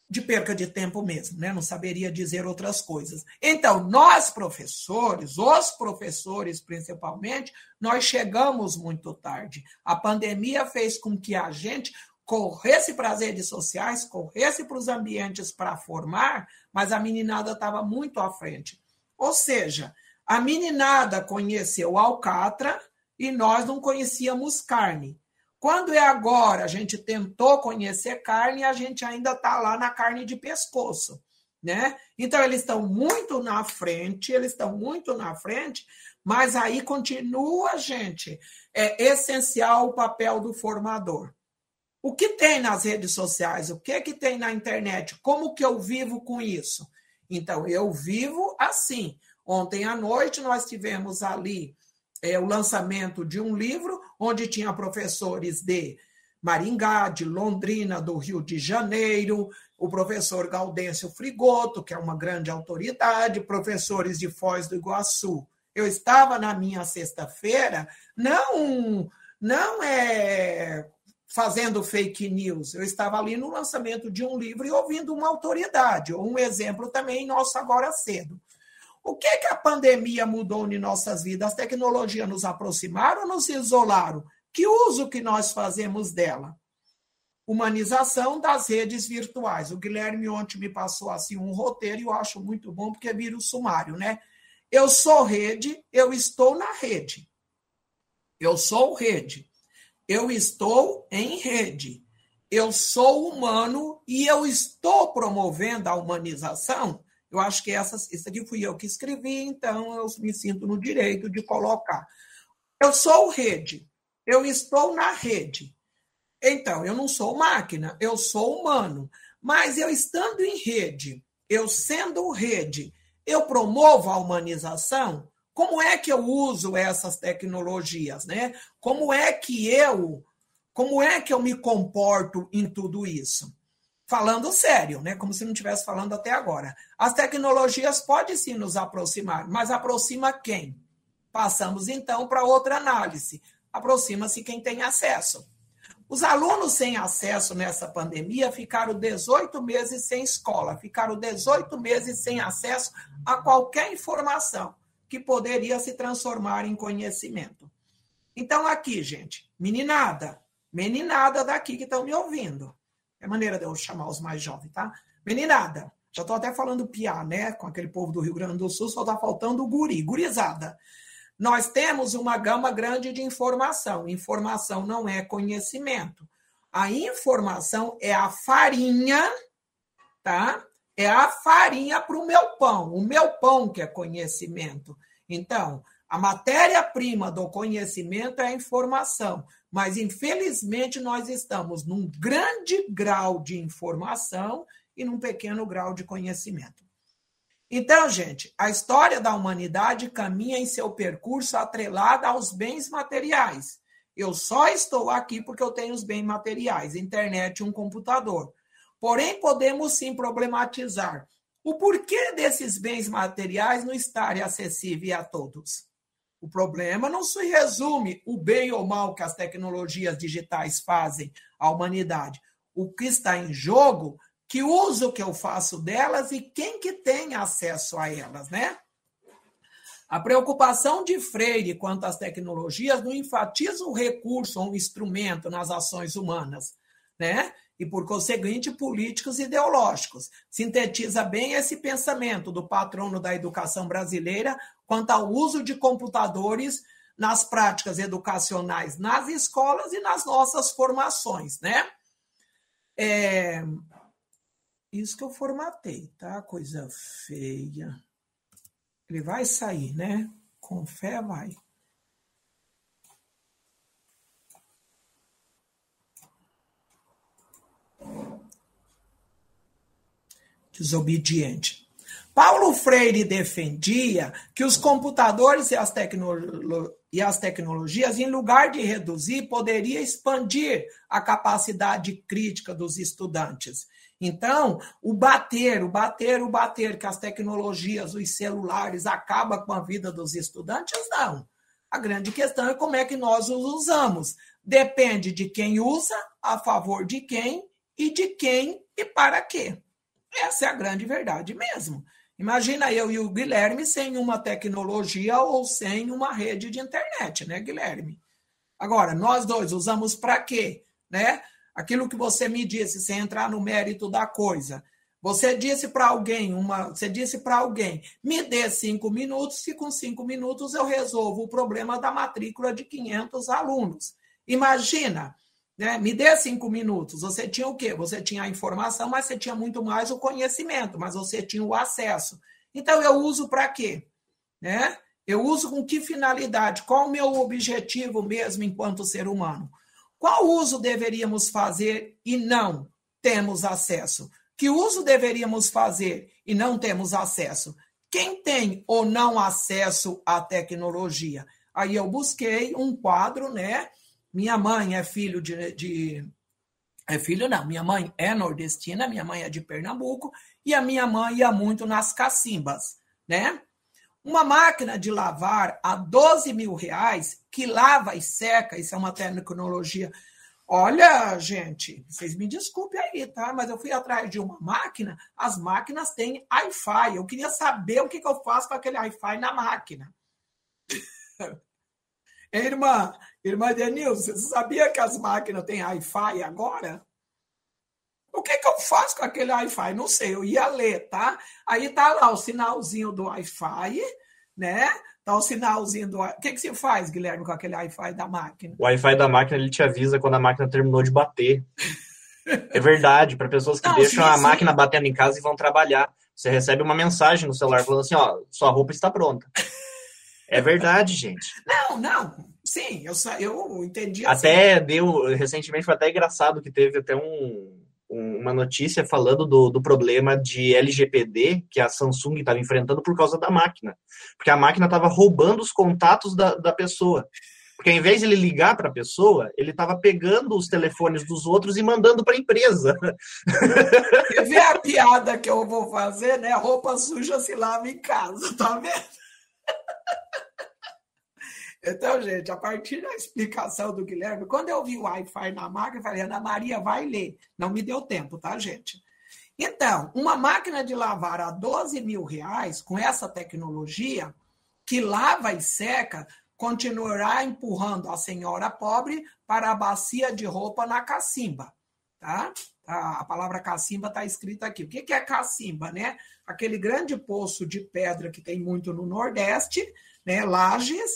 de perca de tempo mesmo, né? Não saberia dizer outras coisas. Então, nós professores, os professores principalmente, nós chegamos muito tarde. A pandemia fez com que a gente corresse para as redes sociais, corresse para os ambientes para formar, mas a meninada estava muito à frente. Ou seja, a meninada conheceu alcatra e nós não conhecíamos carne. Quando é agora, a gente tentou conhecer carne, a gente ainda está lá na carne de pescoço, né? Então eles estão muito na frente, eles estão muito na frente, mas aí continua, gente, é essencial o papel do formador. O que tem nas redes sociais? O que que tem na internet? Como que eu vivo com isso? Então eu vivo assim. Ontem à noite nós tivemos ali é, o lançamento de um livro onde tinha professores de Maringá, de Londrina, do Rio de Janeiro, o professor Gaudêncio Frigoto, que é uma grande autoridade, professores de Foz do Iguaçu. Eu estava na minha sexta-feira, não não é fazendo fake news, eu estava ali no lançamento de um livro e ouvindo uma autoridade, ou um exemplo também nosso agora cedo. O que, que a pandemia mudou em nossas vidas? As tecnologias nos aproximaram ou nos isolaram? Que uso que nós fazemos dela? Humanização das redes virtuais. O Guilherme ontem me passou assim um roteiro e eu acho muito bom porque vira o sumário, né? Eu sou rede, eu estou na rede. Eu sou rede. Eu estou em rede. Eu sou humano e eu estou promovendo a humanização eu acho que essas, isso aqui fui eu que escrevi, então eu me sinto no direito de colocar. Eu sou rede, eu estou na rede. Então, eu não sou máquina, eu sou humano. Mas eu estando em rede, eu sendo rede, eu promovo a humanização? Como é que eu uso essas tecnologias, né? Como é que eu, como é que eu me comporto em tudo isso? falando sério, né? Como se não estivesse falando até agora. As tecnologias podem sim nos aproximar, mas aproxima quem? Passamos então para outra análise. Aproxima-se quem tem acesso. Os alunos sem acesso nessa pandemia ficaram 18 meses sem escola, ficaram 18 meses sem acesso a qualquer informação que poderia se transformar em conhecimento. Então, aqui, gente, meninada, meninada daqui que estão me ouvindo. É maneira de eu chamar os mais jovens, tá? Meninada, já estou até falando piá, né? Com aquele povo do Rio Grande do Sul, só está faltando guri, gurizada. Nós temos uma gama grande de informação. Informação não é conhecimento. A informação é a farinha, tá? É a farinha para o meu pão. O meu pão que é conhecimento. Então, a matéria-prima do conhecimento é a informação, mas infelizmente nós estamos num grande grau de informação e num pequeno grau de conhecimento. Então, gente, a história da humanidade caminha em seu percurso atrelada aos bens materiais. Eu só estou aqui porque eu tenho os bens materiais, internet e um computador. Porém, podemos sim problematizar o porquê desses bens materiais não estarem acessíveis a todos. O problema não se resume o bem ou mal que as tecnologias digitais fazem à humanidade. O que está em jogo Que uso que eu faço delas e quem que tem acesso a elas, né? A preocupação de Freire quanto às tecnologias não enfatiza o recurso ou o instrumento nas ações humanas, né? E, por conseguinte, políticos ideológicos. Sintetiza bem esse pensamento do patrono da educação brasileira quanto ao uso de computadores nas práticas educacionais nas escolas e nas nossas formações, né? É... Isso que eu formatei, tá? Coisa feia. Ele vai sair, né? Com fé vai. Desobediente. Paulo Freire defendia que os computadores e as, tecno e as tecnologias, em lugar de reduzir, poderia expandir a capacidade crítica dos estudantes. Então, o bater, o bater, o bater que as tecnologias, os celulares acaba com a vida dos estudantes, não. A grande questão é como é que nós os usamos. Depende de quem usa, a favor de quem e de quem e para quê. Essa é a grande verdade mesmo. Imagina eu e o Guilherme sem uma tecnologia ou sem uma rede de internet, né, Guilherme? Agora, nós dois usamos para quê, né? aquilo que você me disse, sem entrar no mérito da coisa. Você disse para alguém, uma, você disse para alguém, me dê cinco minutos, e com cinco minutos eu resolvo o problema da matrícula de 500 alunos. Imagina, né? Me dê cinco minutos. Você tinha o quê? Você tinha a informação, mas você tinha muito mais o conhecimento, mas você tinha o acesso. Então eu uso para quê? Né? Eu uso com que finalidade? Qual o meu objetivo mesmo enquanto ser humano? Qual uso deveríamos fazer e não temos acesso? Que uso deveríamos fazer e não temos acesso? Quem tem ou não acesso à tecnologia? Aí eu busquei um quadro, né? Minha mãe é filho de, de é filho não, minha mãe é nordestina, minha mãe é de Pernambuco e a minha mãe ia muito nas cacimbas, né? Uma máquina de lavar a 12 mil reais, que lava e seca, isso é uma tecnologia. Olha, gente, vocês me desculpem aí, tá? Mas eu fui atrás de uma máquina, as máquinas têm Wi-Fi. Eu queria saber o que, que eu faço com aquele Wi-Fi na máquina. irmã, irmã Denilson, você sabia que as máquinas têm Wi-Fi agora? O que, que eu faço com aquele Wi-Fi? Não sei, eu ia ler, tá? Aí tá lá o sinalzinho do Wi-Fi, né? Tá o sinalzinho do. O que, que você faz, Guilherme, com aquele Wi-Fi da máquina? O Wi-Fi da máquina ele te avisa quando a máquina terminou de bater. é verdade, para pessoas que Não, deixam sim, a sim. máquina batendo em casa e vão trabalhar. Você recebe uma mensagem no celular falando assim: ó, sua roupa está pronta. É verdade, gente. Não, não. Sim, eu, eu entendi. Assim. Até deu. Recentemente foi até engraçado que teve até um uma notícia falando do, do problema de LGPD que a Samsung estava enfrentando por causa da máquina. Porque a máquina estava roubando os contatos da, da pessoa. Porque ao invés de ele ligar para a pessoa, ele estava pegando os telefones dos outros e mandando para a empresa. Quer ver a piada que eu vou fazer, né? Roupa suja se lava em casa, tá vendo? Então, gente, a partir da explicação do Guilherme, quando eu vi o Wi-Fi na máquina, eu falei, Ana Maria, vai ler. Não me deu tempo, tá, gente? Então, uma máquina de lavar a 12 mil reais, com essa tecnologia, que lava e seca, continuará empurrando a senhora pobre para a bacia de roupa na cacimba, tá? A palavra cacimba está escrita aqui. O que é cacimba, né? Aquele grande poço de pedra que tem muito no Nordeste, né? Lages,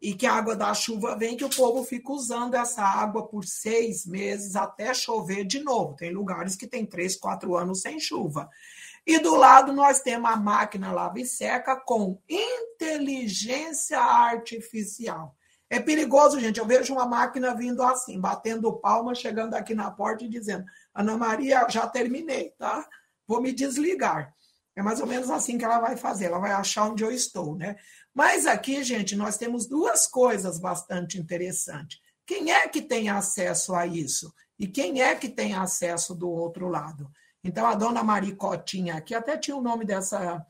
e que a água da chuva vem, que o povo fica usando essa água por seis meses até chover de novo. Tem lugares que tem três, quatro anos sem chuva. E do lado nós temos a máquina lava e seca com inteligência artificial. É perigoso, gente. Eu vejo uma máquina vindo assim, batendo palma, chegando aqui na porta e dizendo: Ana Maria, já terminei, tá? Vou me desligar. É mais ou menos assim que ela vai fazer. Ela vai achar onde eu estou, né? Mas aqui, gente, nós temos duas coisas bastante interessantes. Quem é que tem acesso a isso? E quem é que tem acesso do outro lado? Então, a dona Maricotinha aqui, até tinha o nome dessa,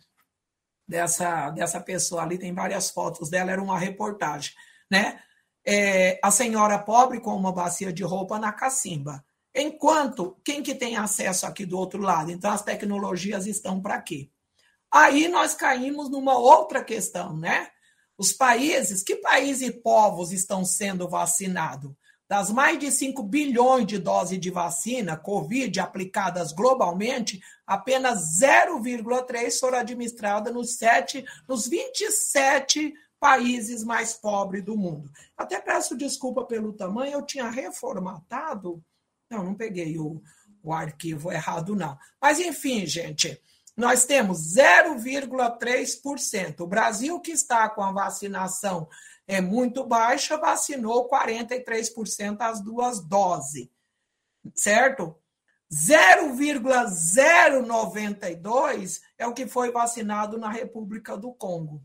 dessa, dessa pessoa ali, tem várias fotos dela, era uma reportagem, né? É, a senhora pobre com uma bacia de roupa na cacimba. Enquanto, quem que tem acesso aqui do outro lado? Então, as tecnologias estão para quê? Aí nós caímos numa outra questão, né? Os países, que países e povos estão sendo vacinados? Das mais de 5 bilhões de doses de vacina Covid aplicadas globalmente, apenas 0,3 foram administradas nos, sete, nos 27 países mais pobres do mundo. Até peço desculpa pelo tamanho, eu tinha reformatado. Não, não peguei o, o arquivo errado, não. Mas, enfim, gente, nós temos 0,3%. O Brasil, que está com a vacinação é muito baixa, vacinou 43% as duas doses, certo? 0,092 é o que foi vacinado na República do Congo.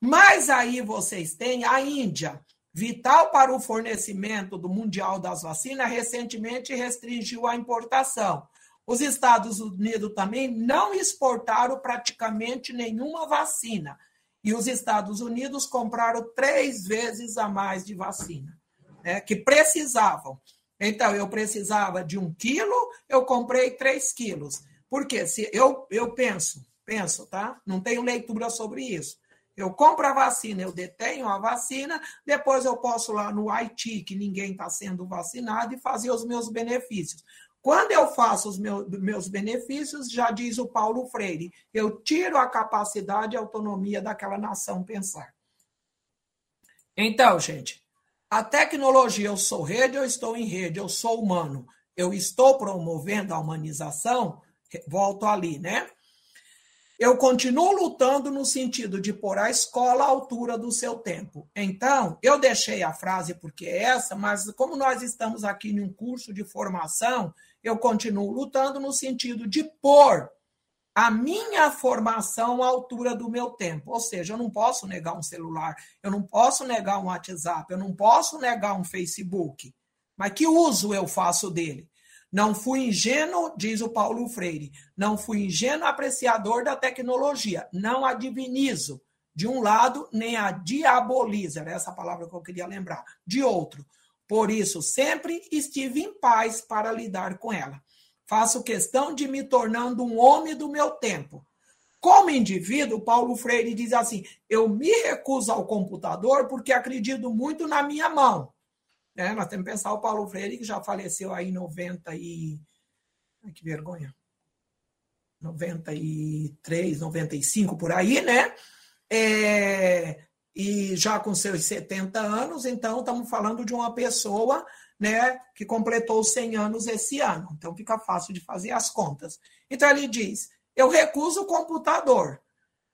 Mas aí vocês têm a Índia, vital para o fornecimento do mundial das vacinas, recentemente restringiu a importação. Os Estados Unidos também não exportaram praticamente nenhuma vacina e os Estados Unidos compraram três vezes a mais de vacina, né, que precisavam. Então, eu precisava de um quilo, eu comprei três quilos. Porque se eu, eu penso, penso, tá? Não tenho leitura sobre isso. Eu compro a vacina, eu detenho a vacina, depois eu posso lá no Haiti, que ninguém está sendo vacinado, e fazer os meus benefícios. Quando eu faço os meus, meus benefícios, já diz o Paulo Freire, eu tiro a capacidade e autonomia daquela nação pensar. Então, gente, a tecnologia, eu sou rede, eu estou em rede, eu sou humano, eu estou promovendo a humanização, volto ali, né? Eu continuo lutando no sentido de pôr a escola à altura do seu tempo. Então, eu deixei a frase porque é essa, mas como nós estamos aqui em um curso de formação, eu continuo lutando no sentido de pôr a minha formação à altura do meu tempo. Ou seja, eu não posso negar um celular, eu não posso negar um WhatsApp, eu não posso negar um Facebook. Mas que uso eu faço dele? Não fui ingênuo, diz o Paulo Freire, não fui ingênuo apreciador da tecnologia, não a divinizo de um lado, nem a diabolizo, era essa palavra que eu queria lembrar, de outro. Por isso, sempre estive em paz para lidar com ela. Faço questão de me tornando um homem do meu tempo. Como indivíduo, Paulo Freire diz assim: eu me recuso ao computador porque acredito muito na minha mão. É, nós temos que pensar o Paulo Freire, que já faleceu aí em 90 e. Ai, que vergonha. 93, 95 por aí, né? É, e já com seus 70 anos, então estamos falando de uma pessoa né, que completou 100 anos esse ano. Então fica fácil de fazer as contas. Então ele diz: eu recuso o computador,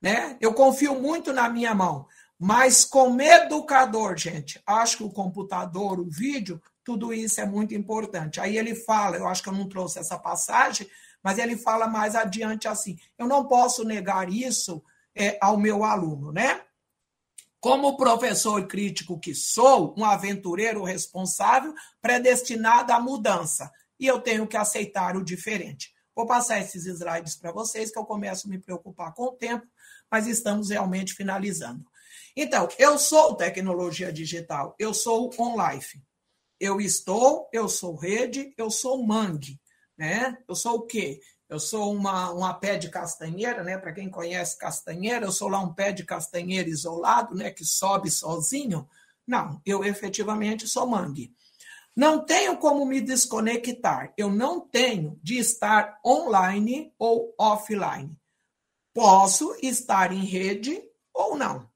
né? Eu confio muito na minha mão, mas como educador, gente, acho que o computador, o vídeo, tudo isso é muito importante. Aí ele fala, eu acho que eu não trouxe essa passagem, mas ele fala mais adiante assim: eu não posso negar isso é, ao meu aluno, né? Como professor crítico que sou, um aventureiro responsável, predestinado à mudança. E eu tenho que aceitar o diferente. Vou passar esses slides para vocês, que eu começo a me preocupar com o tempo, mas estamos realmente finalizando. Então, eu sou tecnologia digital, eu sou on-life. Eu estou, eu sou rede, eu sou mangue. Né? Eu sou o quê? Eu sou uma, uma pé de castanheira, né? Para quem conhece castanheira, eu sou lá um pé de castanheira isolado, né? Que sobe sozinho. Não, eu efetivamente sou mangue. Não tenho como me desconectar. Eu não tenho de estar online ou offline. Posso estar em rede ou não.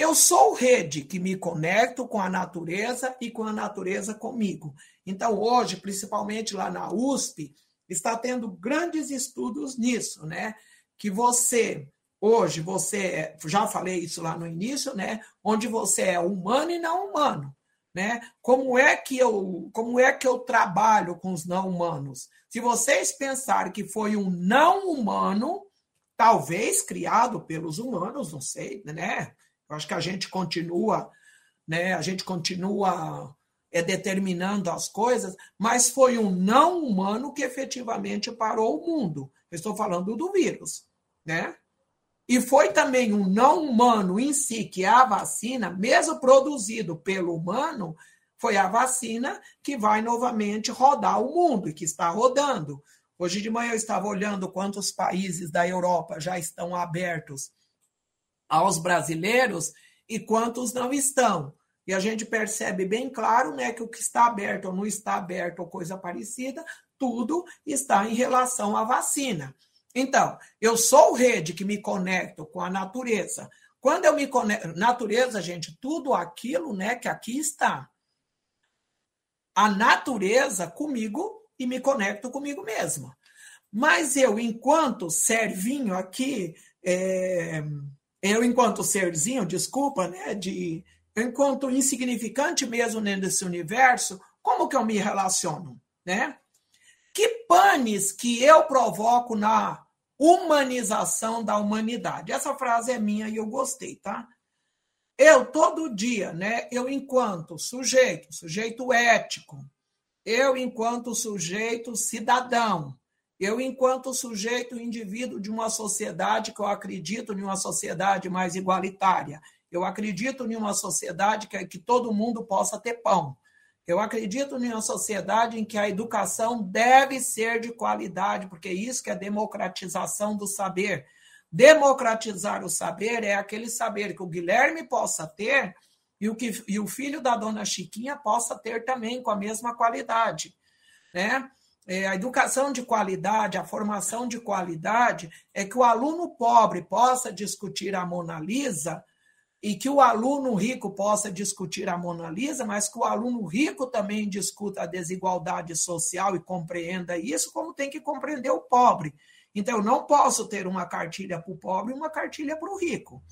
Eu sou rede que me conecto com a natureza e com a natureza comigo. Então, hoje, principalmente lá na USP, está tendo grandes estudos nisso, né? Que você, hoje, você, é, já falei isso lá no início, né? Onde você é humano e não humano, né? Como é que eu, como é que eu trabalho com os não humanos? Se vocês pensarem que foi um não humano, talvez criado pelos humanos, não sei, né? Eu acho que a gente continua, né? A gente continua é, determinando as coisas, mas foi um não humano que efetivamente parou o mundo. Eu estou falando do vírus, né? E foi também um não humano em si, que é a vacina, mesmo produzido pelo humano, foi a vacina que vai novamente rodar o mundo e que está rodando. Hoje de manhã eu estava olhando quantos países da Europa já estão abertos aos brasileiros e quantos não estão. E a gente percebe bem claro né, que o que está aberto ou não está aberto ou coisa parecida, tudo está em relação à vacina. Então, eu sou rede que me conecto com a natureza. Quando eu me conecto, natureza, gente, tudo aquilo, né, que aqui está. A natureza comigo e me conecto comigo mesmo. Mas eu, enquanto servinho aqui, é, eu, enquanto serzinho, desculpa, né, de, enquanto insignificante mesmo nesse universo, como que eu me relaciono, né? Que panes que eu provoco na humanização da humanidade. Essa frase é minha e eu gostei, tá? Eu todo dia, né, eu enquanto sujeito, sujeito ético, eu enquanto sujeito cidadão, eu enquanto sujeito indivíduo de uma sociedade que eu acredito em uma sociedade mais igualitária, eu acredito em uma sociedade que, que todo mundo possa ter pão. Eu acredito em uma sociedade em que a educação deve ser de qualidade, porque isso que é democratização do saber. Democratizar o saber é aquele saber que o Guilherme possa ter e o, que, e o filho da dona Chiquinha possa ter também com a mesma qualidade. Né? É, a educação de qualidade, a formação de qualidade, é que o aluno pobre possa discutir a Mona Lisa e que o aluno rico possa discutir a Mona Lisa, mas que o aluno rico também discuta a desigualdade social e compreenda isso, como tem que compreender o pobre. Então, eu não posso ter uma cartilha para o pobre e uma cartilha para o rico.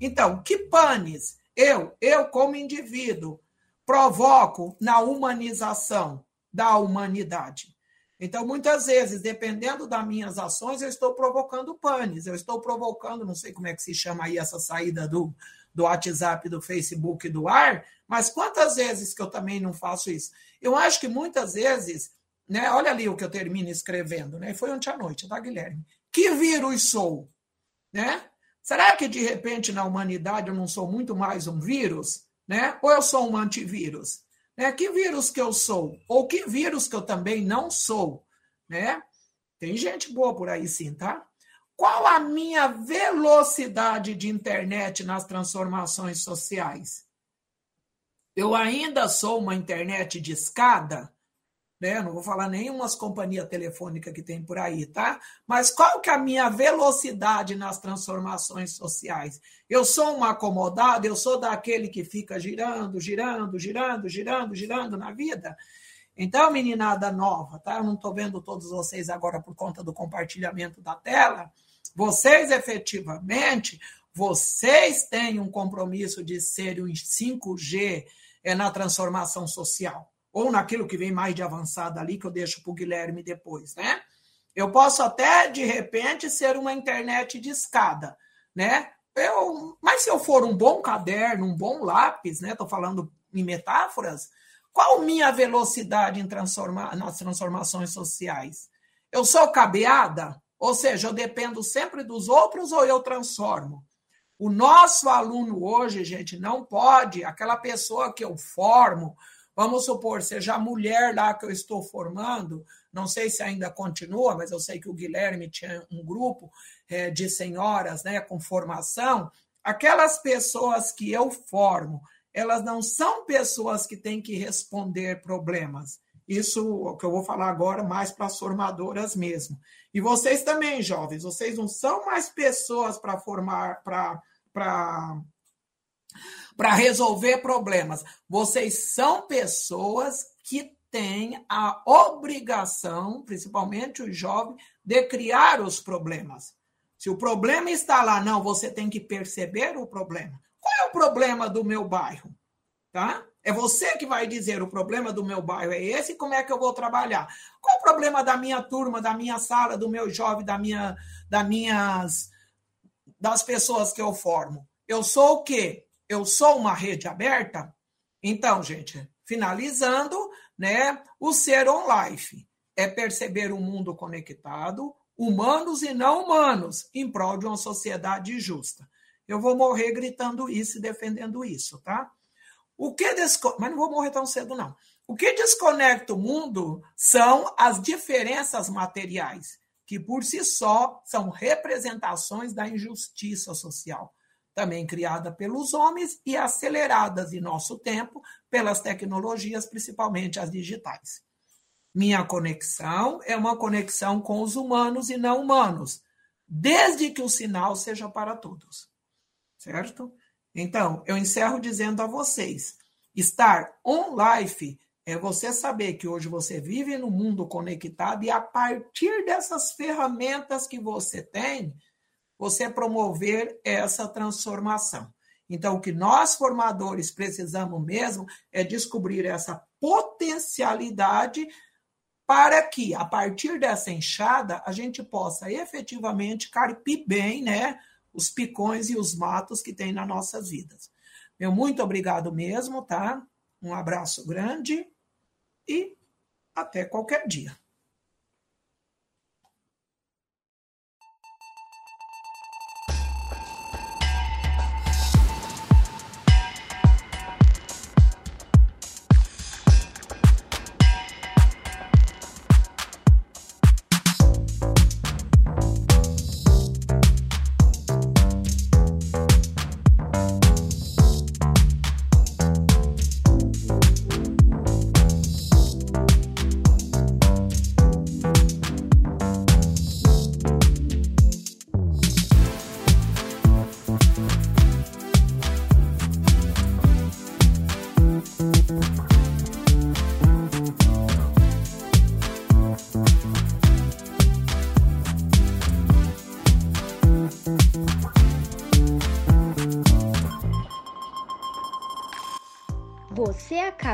Então, que panes eu, eu como indivíduo, provoco na humanização da humanidade? Então, muitas vezes, dependendo das minhas ações, eu estou provocando panes, eu estou provocando, não sei como é que se chama aí essa saída do, do WhatsApp, do Facebook, do ar, mas quantas vezes que eu também não faço isso? Eu acho que muitas vezes né? Olha ali o que eu termino escrevendo, né? Foi ontem à noite, tá, Guilherme? Que vírus sou? Né? Será que de repente na humanidade eu não sou muito mais um vírus? Né? Ou eu sou um antivírus? Né? Que vírus que eu sou? Ou que vírus que eu também não sou? Né? Tem gente boa por aí sim, tá? Qual a minha velocidade de internet nas transformações sociais? Eu ainda sou uma internet de escada? Né? Não vou falar nenhumas companhias telefônicas que tem por aí, tá? Mas qual que é a minha velocidade nas transformações sociais? Eu sou um acomodado, eu sou daquele que fica girando, girando, girando, girando, girando na vida. Então, meninada nova, tá? Eu não estou vendo todos vocês agora por conta do compartilhamento da tela. Vocês efetivamente, vocês têm um compromisso de ser um 5G é, na transformação social ou naquilo que vem mais de avançado ali, que eu deixo para o Guilherme depois, né? Eu posso até, de repente, ser uma internet de escada, né? Eu, mas se eu for um bom caderno, um bom lápis, né? Estou falando em metáforas, qual minha velocidade em transformar, nas transformações sociais? Eu sou cabeada? Ou seja, eu dependo sempre dos outros ou eu transformo? O nosso aluno hoje, gente, não pode, aquela pessoa que eu formo, Vamos supor, seja a mulher lá que eu estou formando, não sei se ainda continua, mas eu sei que o Guilherme tinha um grupo é, de senhoras né, com formação. Aquelas pessoas que eu formo, elas não são pessoas que têm que responder problemas. Isso que eu vou falar agora mais para as formadoras mesmo. E vocês também, jovens, vocês não são mais pessoas para formar, para para resolver problemas. Vocês são pessoas que têm a obrigação, principalmente os jovens, de criar os problemas. Se o problema está lá, não, você tem que perceber o problema. Qual é o problema do meu bairro? Tá? É você que vai dizer o problema do meu bairro é esse, como é que eu vou trabalhar? Qual o problema da minha turma, da minha sala, do meu jovem, da minha, da minhas, das pessoas que eu formo? Eu sou o quê? Eu sou uma rede aberta? Então, gente, finalizando, né, o ser on-life é perceber o um mundo conectado, humanos e não humanos, em prol de uma sociedade justa. Eu vou morrer gritando isso e defendendo isso, tá? O que desco... Mas não vou morrer tão cedo, não. O que desconecta o mundo são as diferenças materiais, que por si só são representações da injustiça social, também criada pelos homens e aceleradas em nosso tempo pelas tecnologias, principalmente as digitais. Minha conexão é uma conexão com os humanos e não humanos, desde que o sinal seja para todos. Certo? Então, eu encerro dizendo a vocês: estar on life é você saber que hoje você vive no mundo conectado e a partir dessas ferramentas que você tem, você promover essa transformação. Então, o que nós formadores precisamos mesmo é descobrir essa potencialidade para que, a partir dessa enxada, a gente possa efetivamente carpir bem né, os picões e os matos que tem nas nossas vidas. Meu muito obrigado mesmo, tá? Um abraço grande e até qualquer dia.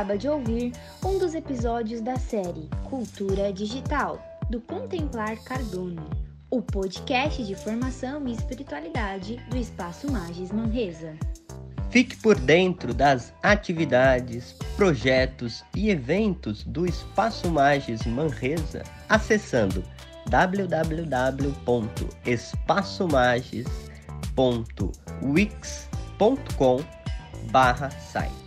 Acaba de ouvir um dos episódios da série Cultura Digital, do Contemplar Cardono, o podcast de formação e espiritualidade do Espaço Magis Manresa. Fique por dentro das atividades, projetos e eventos do Espaço Magis Manresa acessando www.espaçomagis.wix.com/site.